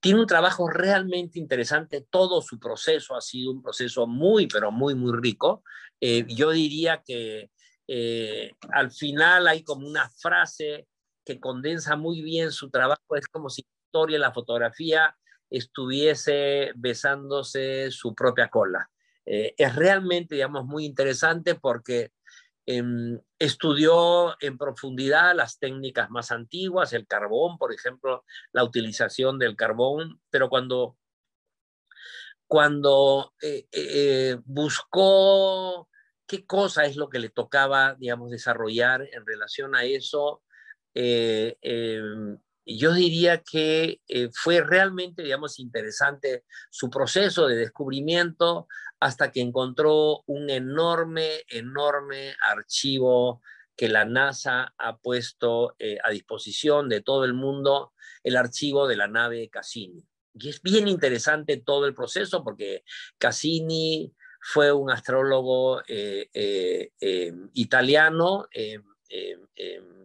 Tiene un trabajo realmente interesante, todo su proceso ha sido un proceso muy, pero muy, muy rico. Eh, yo diría que eh, al final hay como una frase que condensa muy bien su trabajo, es como si la historia de la fotografía estuviese besándose su propia cola. Eh, es realmente, digamos, muy interesante porque Em, estudió en profundidad las técnicas más antiguas, el carbón, por ejemplo, la utilización del carbón, pero cuando, cuando eh, eh, buscó qué cosa es lo que le tocaba, digamos, desarrollar en relación a eso, eh, yo diría que fue realmente, digamos, interesante su proceso de descubrimiento hasta que encontró un enorme, enorme archivo que la NASA ha puesto eh, a disposición de todo el mundo, el archivo de la nave Cassini. Y es bien interesante todo el proceso porque Cassini fue un astrólogo eh, eh, italiano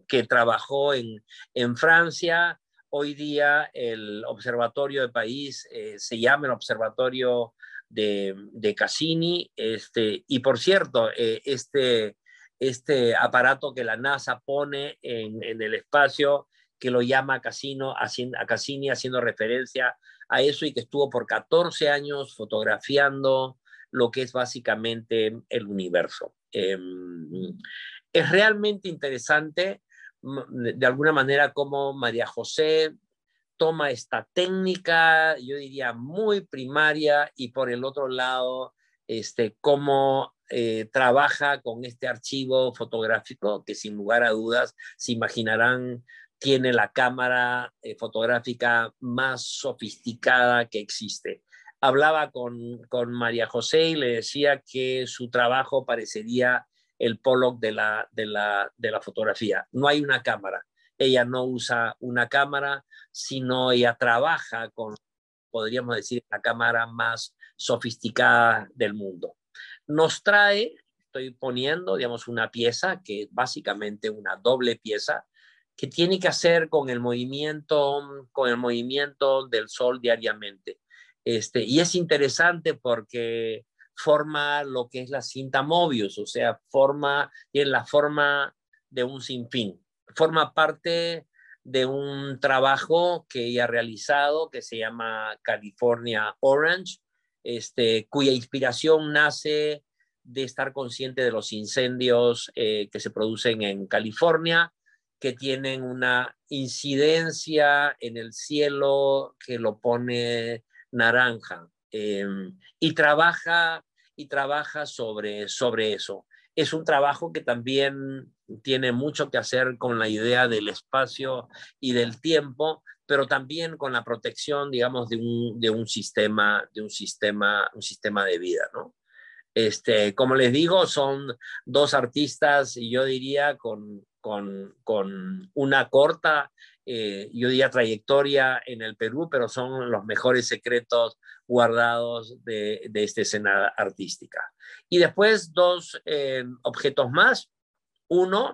que trabajó en, en Francia. Hoy día el observatorio de país se llama el Observatorio de, Cassini. Este, y por cierto, eh, este, este aparato que la NASA pone en, el espacio, que lo llama haciendo, a Cassini haciendo referencia a eso y que estuvo por 14 años fotografiando lo que es básicamente el universo. Em, es realmente interesante, de alguna manera, cómo María José toma esta técnica, yo diría muy primaria, y por el otro lado, este, cómo eh, trabaja con este archivo fotográfico, que sin lugar a dudas, se imaginarán, tiene la cámara eh, fotográfica más sofisticada que existe. Hablaba con, con, María José y le decía que su trabajo parecería el Pollock de la, de, la, de la fotografía. No hay una cámara. Ella no usa una cámara, sino ella trabaja con, podríamos decir, la cámara más sofisticada del mundo. Nos trae, estoy poniendo, digamos, una pieza que es básicamente una doble pieza que tiene que hacer con el movimiento, con el movimiento del sol diariamente. Este, y es interesante porque forma lo que es la cinta Mobius, o sea, forma, tiene la forma de un sinfín. Forma parte de un trabajo que ella ha realizado que se llama California Orange, este, cuya inspiración nace de estar consciente de los incendios eh, que se producen en California, que tienen una incidencia en el cielo que lo pone naranja. Em, y trabaja, y trabaja sobre, sobre eso. Es un trabajo que también tiene mucho que hacer con la idea del espacio y del tiempo, pero también con la protección, digamos, de un, de un sistema, de un sistema, un sistema de vida, ¿no? Este, como les digo, son dos artistas, y yo diría, con, con, con una corta, eh, yo diría, trayectoria en el Perú, pero son los mejores secretos guardados de, de esta escena artística. Y después dos eh, objetos más. Uno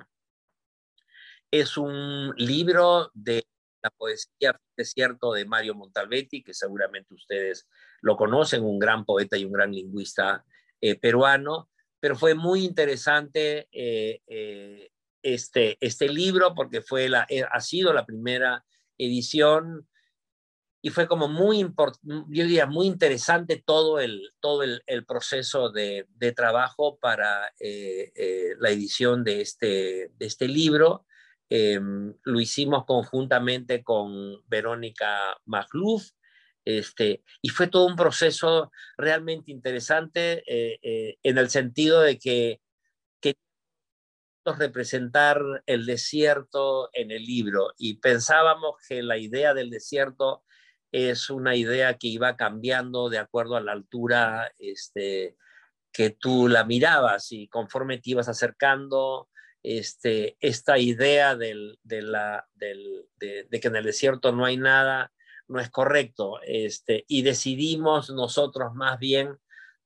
es un libro de la poesía desierto de Mario Montalbetti, que seguramente ustedes lo conocen, un gran poeta y un gran lingüista eh, peruano, pero fue muy interesante eh, eh, este, este libro porque fue la, ha sido la primera edición y fue como muy yo diría muy interesante todo el, todo el, proceso de, trabajo para la edición de este, de este libro. Em, lo hicimos conjuntamente con Verónica Magluf, este, y fue todo un proceso realmente interesante eh, eh, en el sentido de que, que representar el desierto en el libro. Y pensábamos que la idea del desierto es una idea que iba cambiando de acuerdo a la altura este, que tú la mirabas y conforme te ibas acercando este, esta idea del, de, la, del, de, que en el desierto no hay nada no es correcto. Este, y decidimos nosotros más bien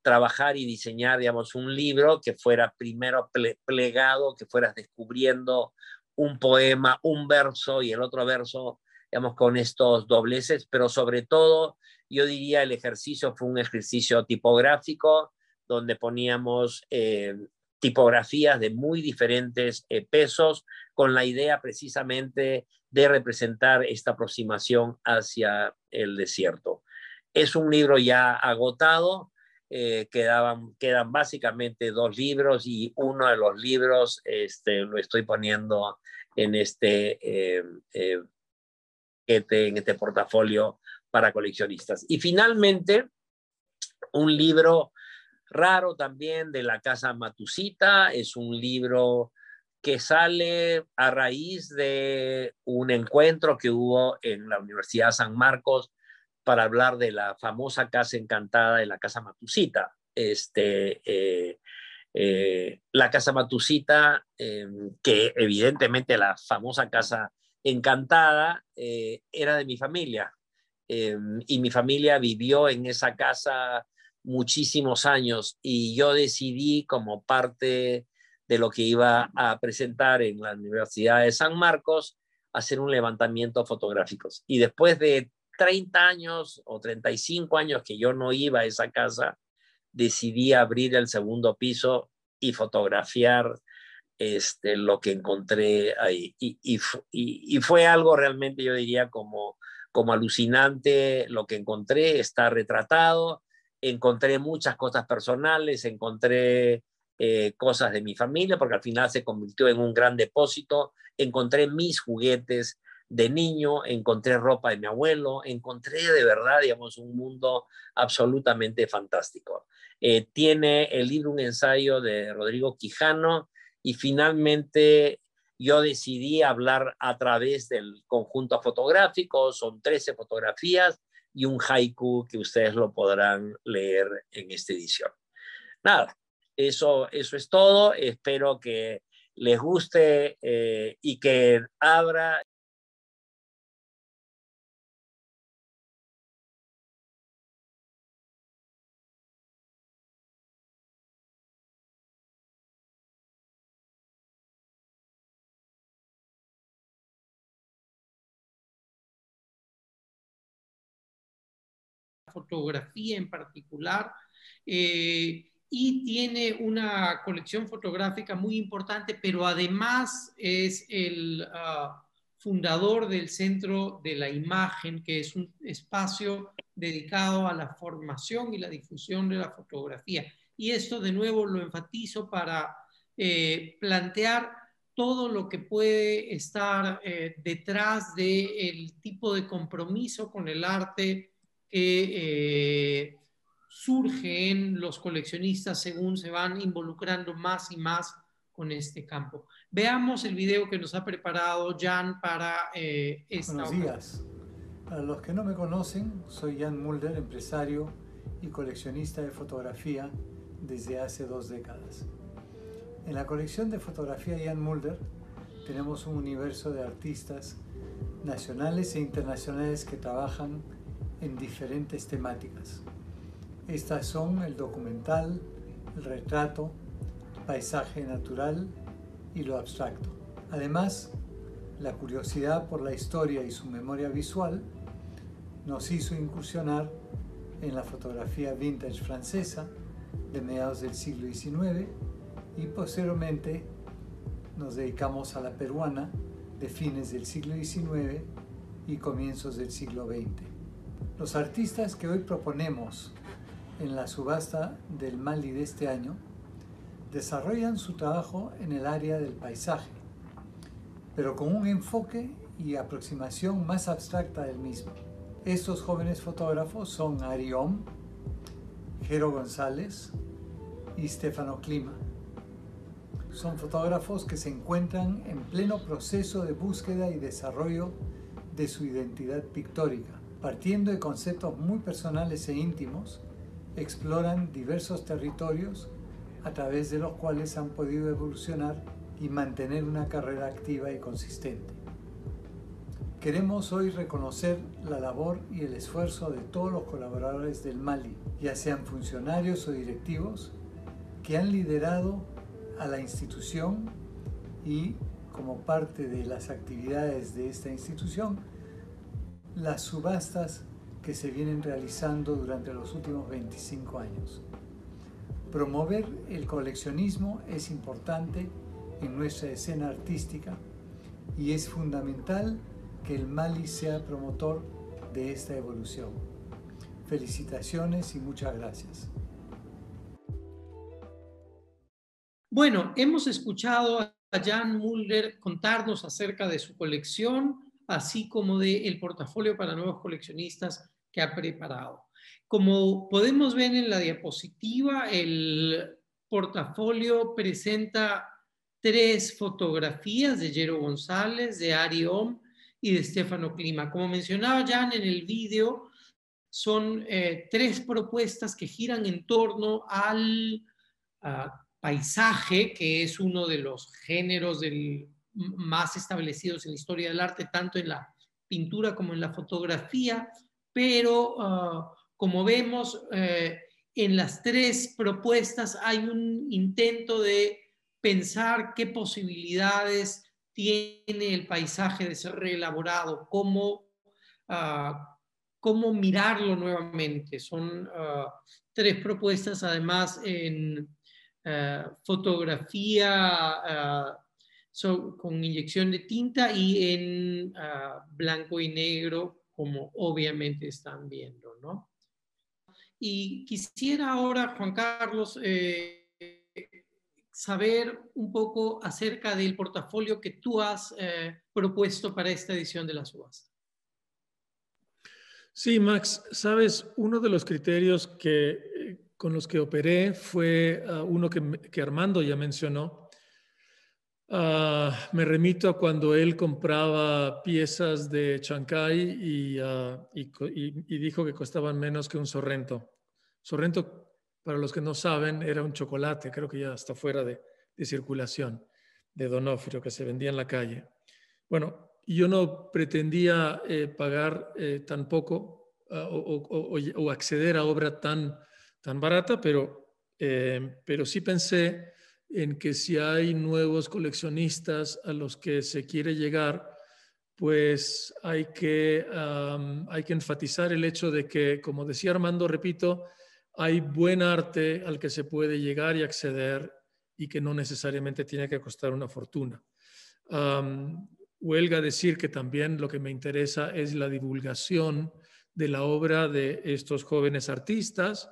trabajar y diseñar, digamos, un libro que fuera primero plegado, que fueras descubriendo un poema, un verso y el otro verso, digamos, con estos dobleces, pero sobre todo, yo diría, el ejercicio fue un ejercicio tipográfico, donde poníamos eh, tipografías de muy diferentes eh, pesos, con la idea precisamente de representar esta aproximación hacia el desierto. Es un libro ya agotado, eh, quedaban, quedan básicamente dos libros y uno de los libros este, lo estoy poniendo en este, eh, en este portafolio para coleccionistas. Y finalmente, un libro raro también de la Casa Matusita. Es un libro que sale a raíz de un encuentro que hubo en la Universidad San Marcos para hablar de la famosa casa encantada de la Casa Matusita. Este, eh, eh, la Casa Matusita, em, que evidentemente la famosa Casa Encantada eh, era de mi familia. Em, y mi familia vivió en esa casa muchísimos años y yo decidí como parte de lo que iba a presentar en la Universidad de San Marcos, hacer un levantamiento fotográfico. Y después de 30 años o 35 años que yo no iba a esa casa, decidí abrir el segundo piso y fotografiar este, lo que encontré ahí. Y, fue algo realmente, yo diría, como, como alucinante lo que encontré, está retratado encontré muchas cosas personales, encontré eh, cosas de mi familia, porque al final se convirtió en un gran depósito, encontré mis juguetes de niño, encontré ropa de mi abuelo, encontré de verdad, digamos, un mundo absolutamente fantástico. Eh, tiene el libro Un ensayo de Rodrigo Quijano y finalmente yo decidí hablar a través del conjunto fotográfico, son 13 fotografías y un haiku que ustedes lo podrán leer en esta edición. Nada, eso, eso es todo. Espero que les guste eh, y que abra fotografía en particular. Eh, y tiene una colección fotográfica muy importante, pero además es el ah, fundador del Centro de la Imagen, que es un espacio dedicado a la formación y la difusión de la fotografía. Y esto de nuevo lo enfatizo para eh, plantear todo lo que puede estar eh, detrás del tipo de compromiso con el arte que eh, surge en los coleccionistas según se van involucrando más y más con este campo. Veamos el video que nos ha preparado Jan para eh, esta Buenos días. Para los que no me conocen, soy Jan Mulder, empresario y coleccionista de fotografía desde hace dos décadas. En la colección de fotografía Jan Mulder tenemos un universo de artistas nacionales e internacionales que trabajan en diferentes temáticas. Estas son el documental, el retrato, paisaje natural y lo abstracto. Además, la curiosidad por la historia y su memoria visual nos hizo incursionar en la fotografía vintage francesa de mediados del siglo XIX y posteriormente nos dedicamos a la peruana de fines del siglo XIX y comienzos del siglo XX. Los artistas que hoy proponemos en la subasta del Mali de este año desarrollan su trabajo en el área del paisaje, pero con un enfoque y aproximación más abstracta del mismo. Estos jóvenes fotógrafos son Ariom, Jero González y Stefano Clima. Son fotógrafos que se encuentran en pleno proceso de búsqueda y desarrollo de su identidad pictórica, partiendo de conceptos muy personales e íntimos exploran diversos territorios a través de los cuales han podido evolucionar y mantener una carrera activa y consistente. Queremos hoy reconocer la labor y el esfuerzo de todos los colaboradores del Mali, ya sean funcionarios o directivos, que han liderado a la institución y como parte de las actividades de esta institución, las subastas que se vienen realizando durante los últimos 25 años. Promover el coleccionismo es importante en nuestra escena artística y es fundamental que el Mali sea promotor de esta evolución. Felicitaciones y muchas gracias. Bueno, hemos escuchado a Jan Mulder contarnos acerca de su colección, así como del portafolio para nuevos coleccionistas que ha preparado. Como podemos ver en la diapositiva, el portafolio presenta tres fotografías de Jero González, de Ari Om y de Stefano Clima. Como mencionaba Jan en el vídeo, son eh, tres propuestas que giran en torno al paisaje, que es uno de los géneros del, más establecidos en la historia del arte, tanto en la pintura como en la fotografía, pero ah, como vemos eh, en las tres propuestas hay un intento de pensar qué posibilidades tiene el paisaje de ser reelaborado, cómo, ah, cómo mirarlo nuevamente. Son ah, tres propuestas además en fotografía con inyección de tinta y en blanco y negro como obviamente están viendo, ¿no? Y quisiera ahora, Juan Carlos, eh, saber un poco acerca del portafolio que tú has eh, propuesto para esta edición de la subasta. Sí, Max, sabes, uno de los criterios que, eh, con los que operé fue ah, uno que, Armando ya mencionó. Ah, me remito a cuando él compraba piezas de Chancay ah, y, dijo que costaban menos que un Sorrento. Sorrento, para los que no saben, era un chocolate, creo que ya está fuera de, circulación, de Donofrio, que se vendía en la calle. Bueno, yo no pretendía eh, pagar eh, tan poco ah, o, acceder a obra tan, tan barata, pero, eh, pero sí pensé en que si hay nuevos coleccionistas a los que se quiere llegar, pues hay que, hay que enfatizar el hecho de que, como decía Armando, repito, hay buen arte al que se puede llegar y acceder y que no necesariamente tiene que costar una fortuna. Huelga decir que también lo que me interesa es la divulgación de la obra de estos jóvenes artistas,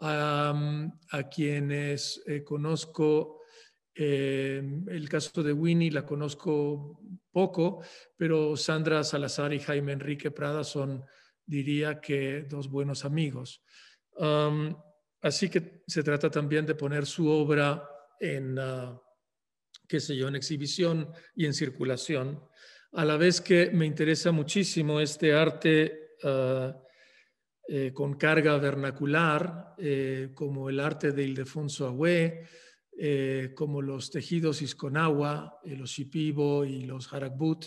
a quienes eh, conozco. Eh, el caso de Winnie la conozco poco, pero Sandra Salazar y Jaime Enrique Prada son, diría que, dos buenos amigos. así que se trata también de poner su obra en, uh, qué sé yo, en exhibición y en circulación, a la vez que me interesa muchísimo este arte ah, eh, con carga vernacular, eh, como el arte de Ildefonso Agüe, eh, como los tejidos isconagua, los shipibo y los harakbut.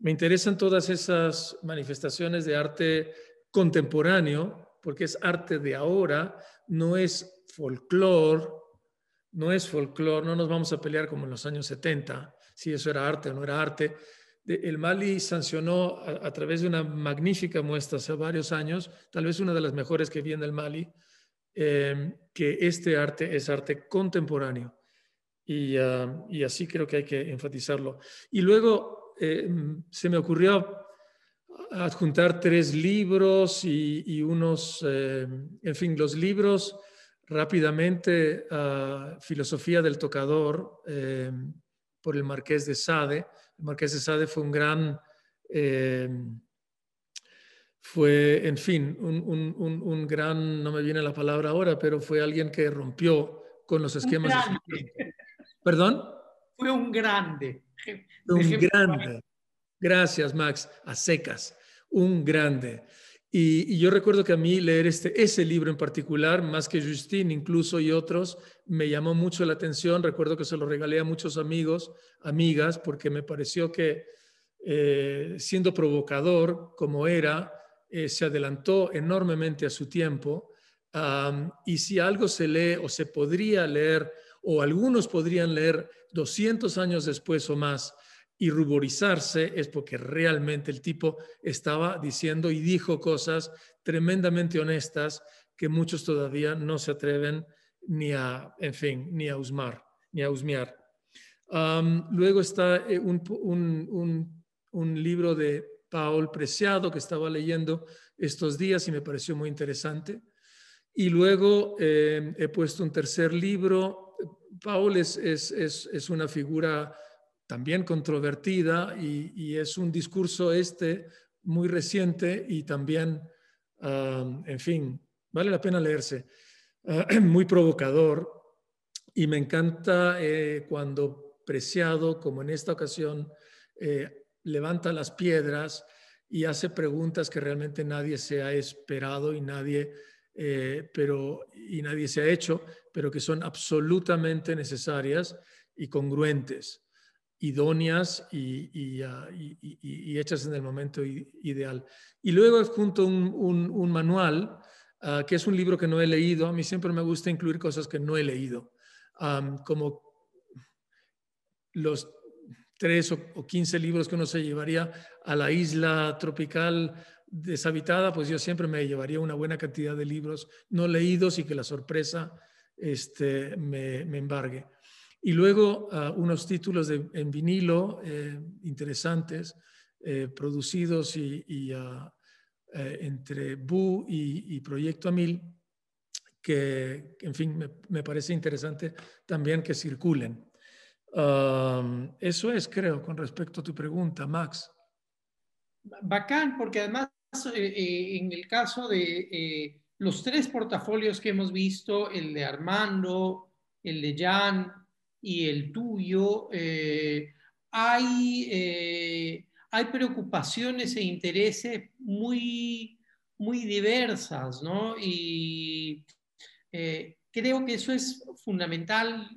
Me interesan todas esas manifestaciones de arte contemporáneo, porque es arte de ahora, no es folclore, no es folclore, no nos vamos a pelear como en los años 70, si eso era arte o no era arte. El Mali sancionó a, través de una magnífica muestra hace varios años, tal vez una de las mejores que vi en el Mali, em, que este arte es arte contemporáneo. Y, ah, y, así creo que hay que enfatizarlo. Y luego em, se me ocurrió adjuntar tres libros y, unos, em, en fin, los libros rápidamente a Filosofía del Tocador por el Marqués de Sade. El Marqués de Sade fue un gran, eh, fue, en fin, un, gran, no me viene la palabra ahora, pero fue alguien que rompió con los esquemas. ¿Perdón? Fue un grande. Un grande. Gracias, Max. A secas. Un grande. Y, yo recuerdo que a mí leer este, ese libro en particular, más que Justin incluso y otros, me llamó mucho la atención. Recuerdo que se lo regalé a muchos amigos, amigas, porque me pareció que eh, siendo provocador como era, eh, se adelantó enormemente a su tiempo. y si algo se lee o se podría leer, o algunos podrían leer 200 años después o más, y ruborizarse es porque realmente el tipo estaba diciendo y dijo cosas tremendamente honestas que muchos todavía no se atreven ni a, en fin, ni a usmar, ni a husmear. luego está eh, un, un, un, libro de Paul Preciado que estaba leyendo estos días y me pareció muy interesante. Y luego eh, he puesto un tercer libro. Paul es, es, es, es una figura también controvertida y, es un discurso este muy reciente y también, en fin, vale la pena leerse, muy provocador y me encanta eh, cuando Preciado, como en esta ocasión, eh, levanta las piedras y hace preguntas que realmente nadie se ha esperado y nadie, eh, pero, y nadie se ha hecho, pero que son absolutamente necesarias y congruentes idóneas y, ah, hechas en el momento ideal. Y luego junto un, un, manual, ah, que es un libro que no he leído. A mí siempre me gusta incluir cosas que no he leído, como los tres o, quince libros que uno se llevaría a la isla tropical deshabitada, pues yo siempre me llevaría una buena cantidad de libros no leídos y que la sorpresa este, me embargue. Y luego ah, unos títulos en vinilo eh, interesantes, eh, producidos y, ah, eh, entre Bu y, Proyecto Amil, que, en fin, me, parece interesante también que circulen. eso es, creo, con respecto a tu pregunta, Max. Bacán, porque además en el caso de los tres portafolios que hemos visto, el de Armando, el de Jan y el tuyo, hay, hay preocupaciones e intereses muy, muy diversas, ¿no? Y creo que eso es fundamental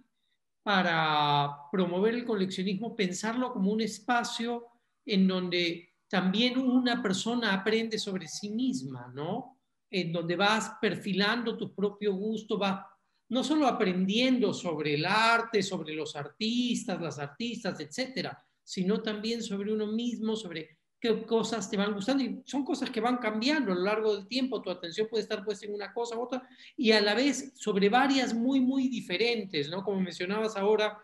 para promover el coleccionismo, pensarlo como un espacio en donde también una persona aprende sobre sí misma, ¿no? En donde vas perfilando tu propio gusto, vas no solo aprendiendo sobre el arte, sobre los artistas, las artistas, etcétera, sino también sobre uno mismo, sobre qué cosas te van gustando. Y son cosas que van cambiando a lo largo del tiempo. Tu atención puede estar puesta en una cosa u otra y a la vez sobre varias muy, muy diferentes, ¿no? Como mencionabas ahora,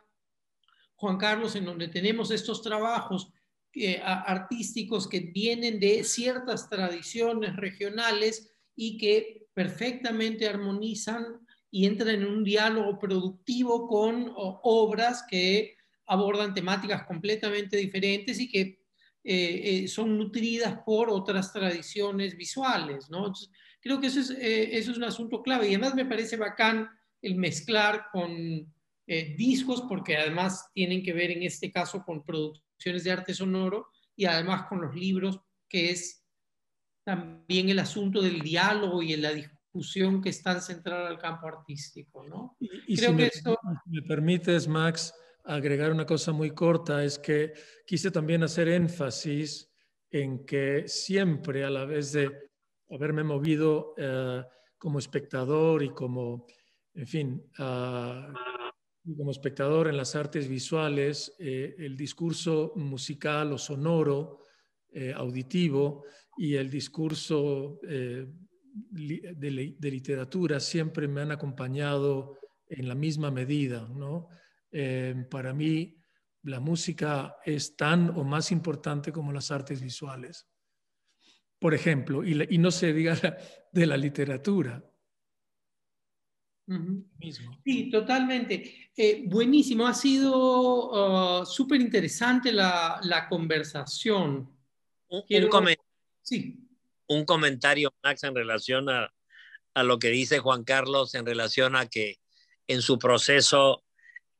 Juan Carlos, en donde tenemos estos trabajos eh, artísticos que vienen de ciertas tradiciones regionales y que perfectamente armonizan y entran en un diálogo productivo con obras que abordan temáticas completamente diferentes y que eh, eh, son nutridas por otras tradiciones visuales, ¿no? creo que eso es, eso es un asunto clave y además me parece bacán el mezclar con discos porque además tienen que ver en este caso con productos de arte sonoro y además con los libros, que es también el asunto del diálogo y la discusión que está centrada al campo artístico. ¿no? Y, Creo si que me, esto... me permites, Max, agregar una cosa muy corta, es que quise también hacer énfasis en que siempre a la vez de haberme movido eh, como espectador y como, en fin, uh, como espectador en las artes visuales, eh, el discurso musical o sonoro, eh, auditivo, y el discurso eh, de, literatura siempre me han acompañado en la misma medida. ¿no? para mí, la música es tan o más importante como las artes visuales. Por ejemplo, y, y no se diga de la literatura. Sí, totalmente. Eh, buenísimo, ha sido uh, súper interesante la, la, conversación. Un, sí. Un, comentario, Max, en relación a, a, lo que dice Juan Carlos, en relación a que en su proceso,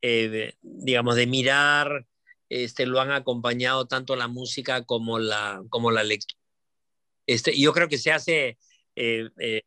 eh, digamos, de mirar, este, lo han acompañado tanto la música como la, como la lectura. Este, yo creo que se hace eh, eh,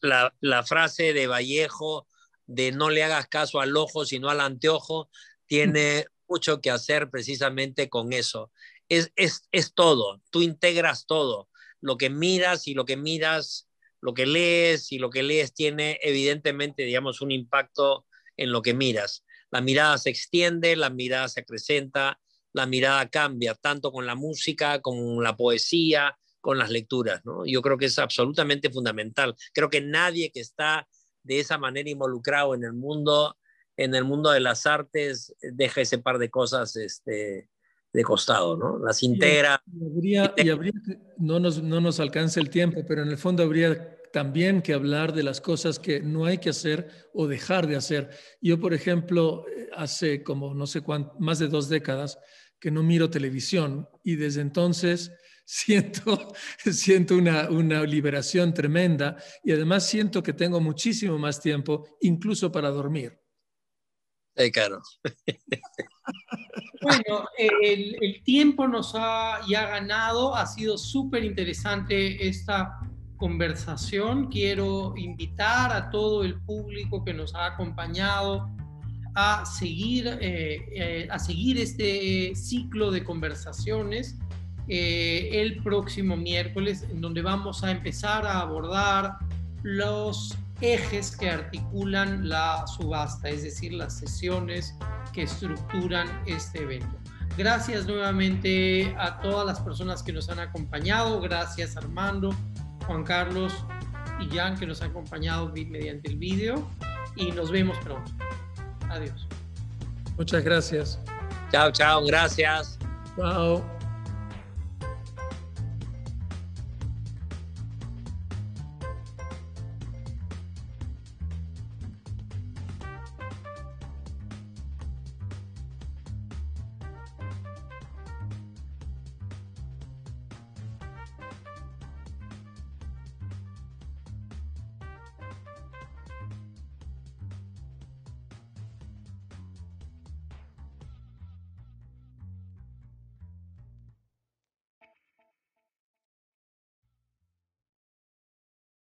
la, frase de Vallejo de no le hagas caso al ojo, sino al anteojo, tiene mucho que hacer precisamente con eso. Es, es, es todo, tú integras todo, lo que miras y lo que miras, lo que lees y lo que lees tiene evidentemente, digamos, un impacto en lo que miras. La mirada se extiende, la mirada se acrecenta, la mirada cambia, tanto con la música, con la poesía, con las lecturas, ¿no? Yo creo que es absolutamente fundamental. Creo que nadie que está de esa manera involucrado en el mundo, en el mundo de las artes, deja ese par de cosas este, de costado, ¿no? Las integra. Y, habría, no, nos, no nos alcanza el tiempo, pero en el fondo habría también que hablar de las cosas que no hay que hacer o dejar de hacer. Yo, por ejemplo, hace como no sé cuánto, más de dos décadas que no miro televisión y desde entonces siento, siento una, una liberación tremenda y además siento que tengo muchísimo más tiempo, incluso para dormir. Eh, claro. Bueno, el, el, tiempo nos ha ya ganado, ha sido súper interesante esta conversación. Quiero invitar a todo el público que nos ha acompañado a seguir, eh, eh, a seguir este ciclo de conversaciones eh, el próximo miércoles, en donde vamos a empezar a abordar los ejes que articulan la subasta, es decir, las sesiones que estructuran este evento. Gracias nuevamente a todas las personas que nos han acompañado, gracias Armando, Juan Carlos y Jan que nos han acompañado mediante el vídeo y nos vemos pronto. Adiós. Muchas gracias. Chao, chao, gracias. Chao.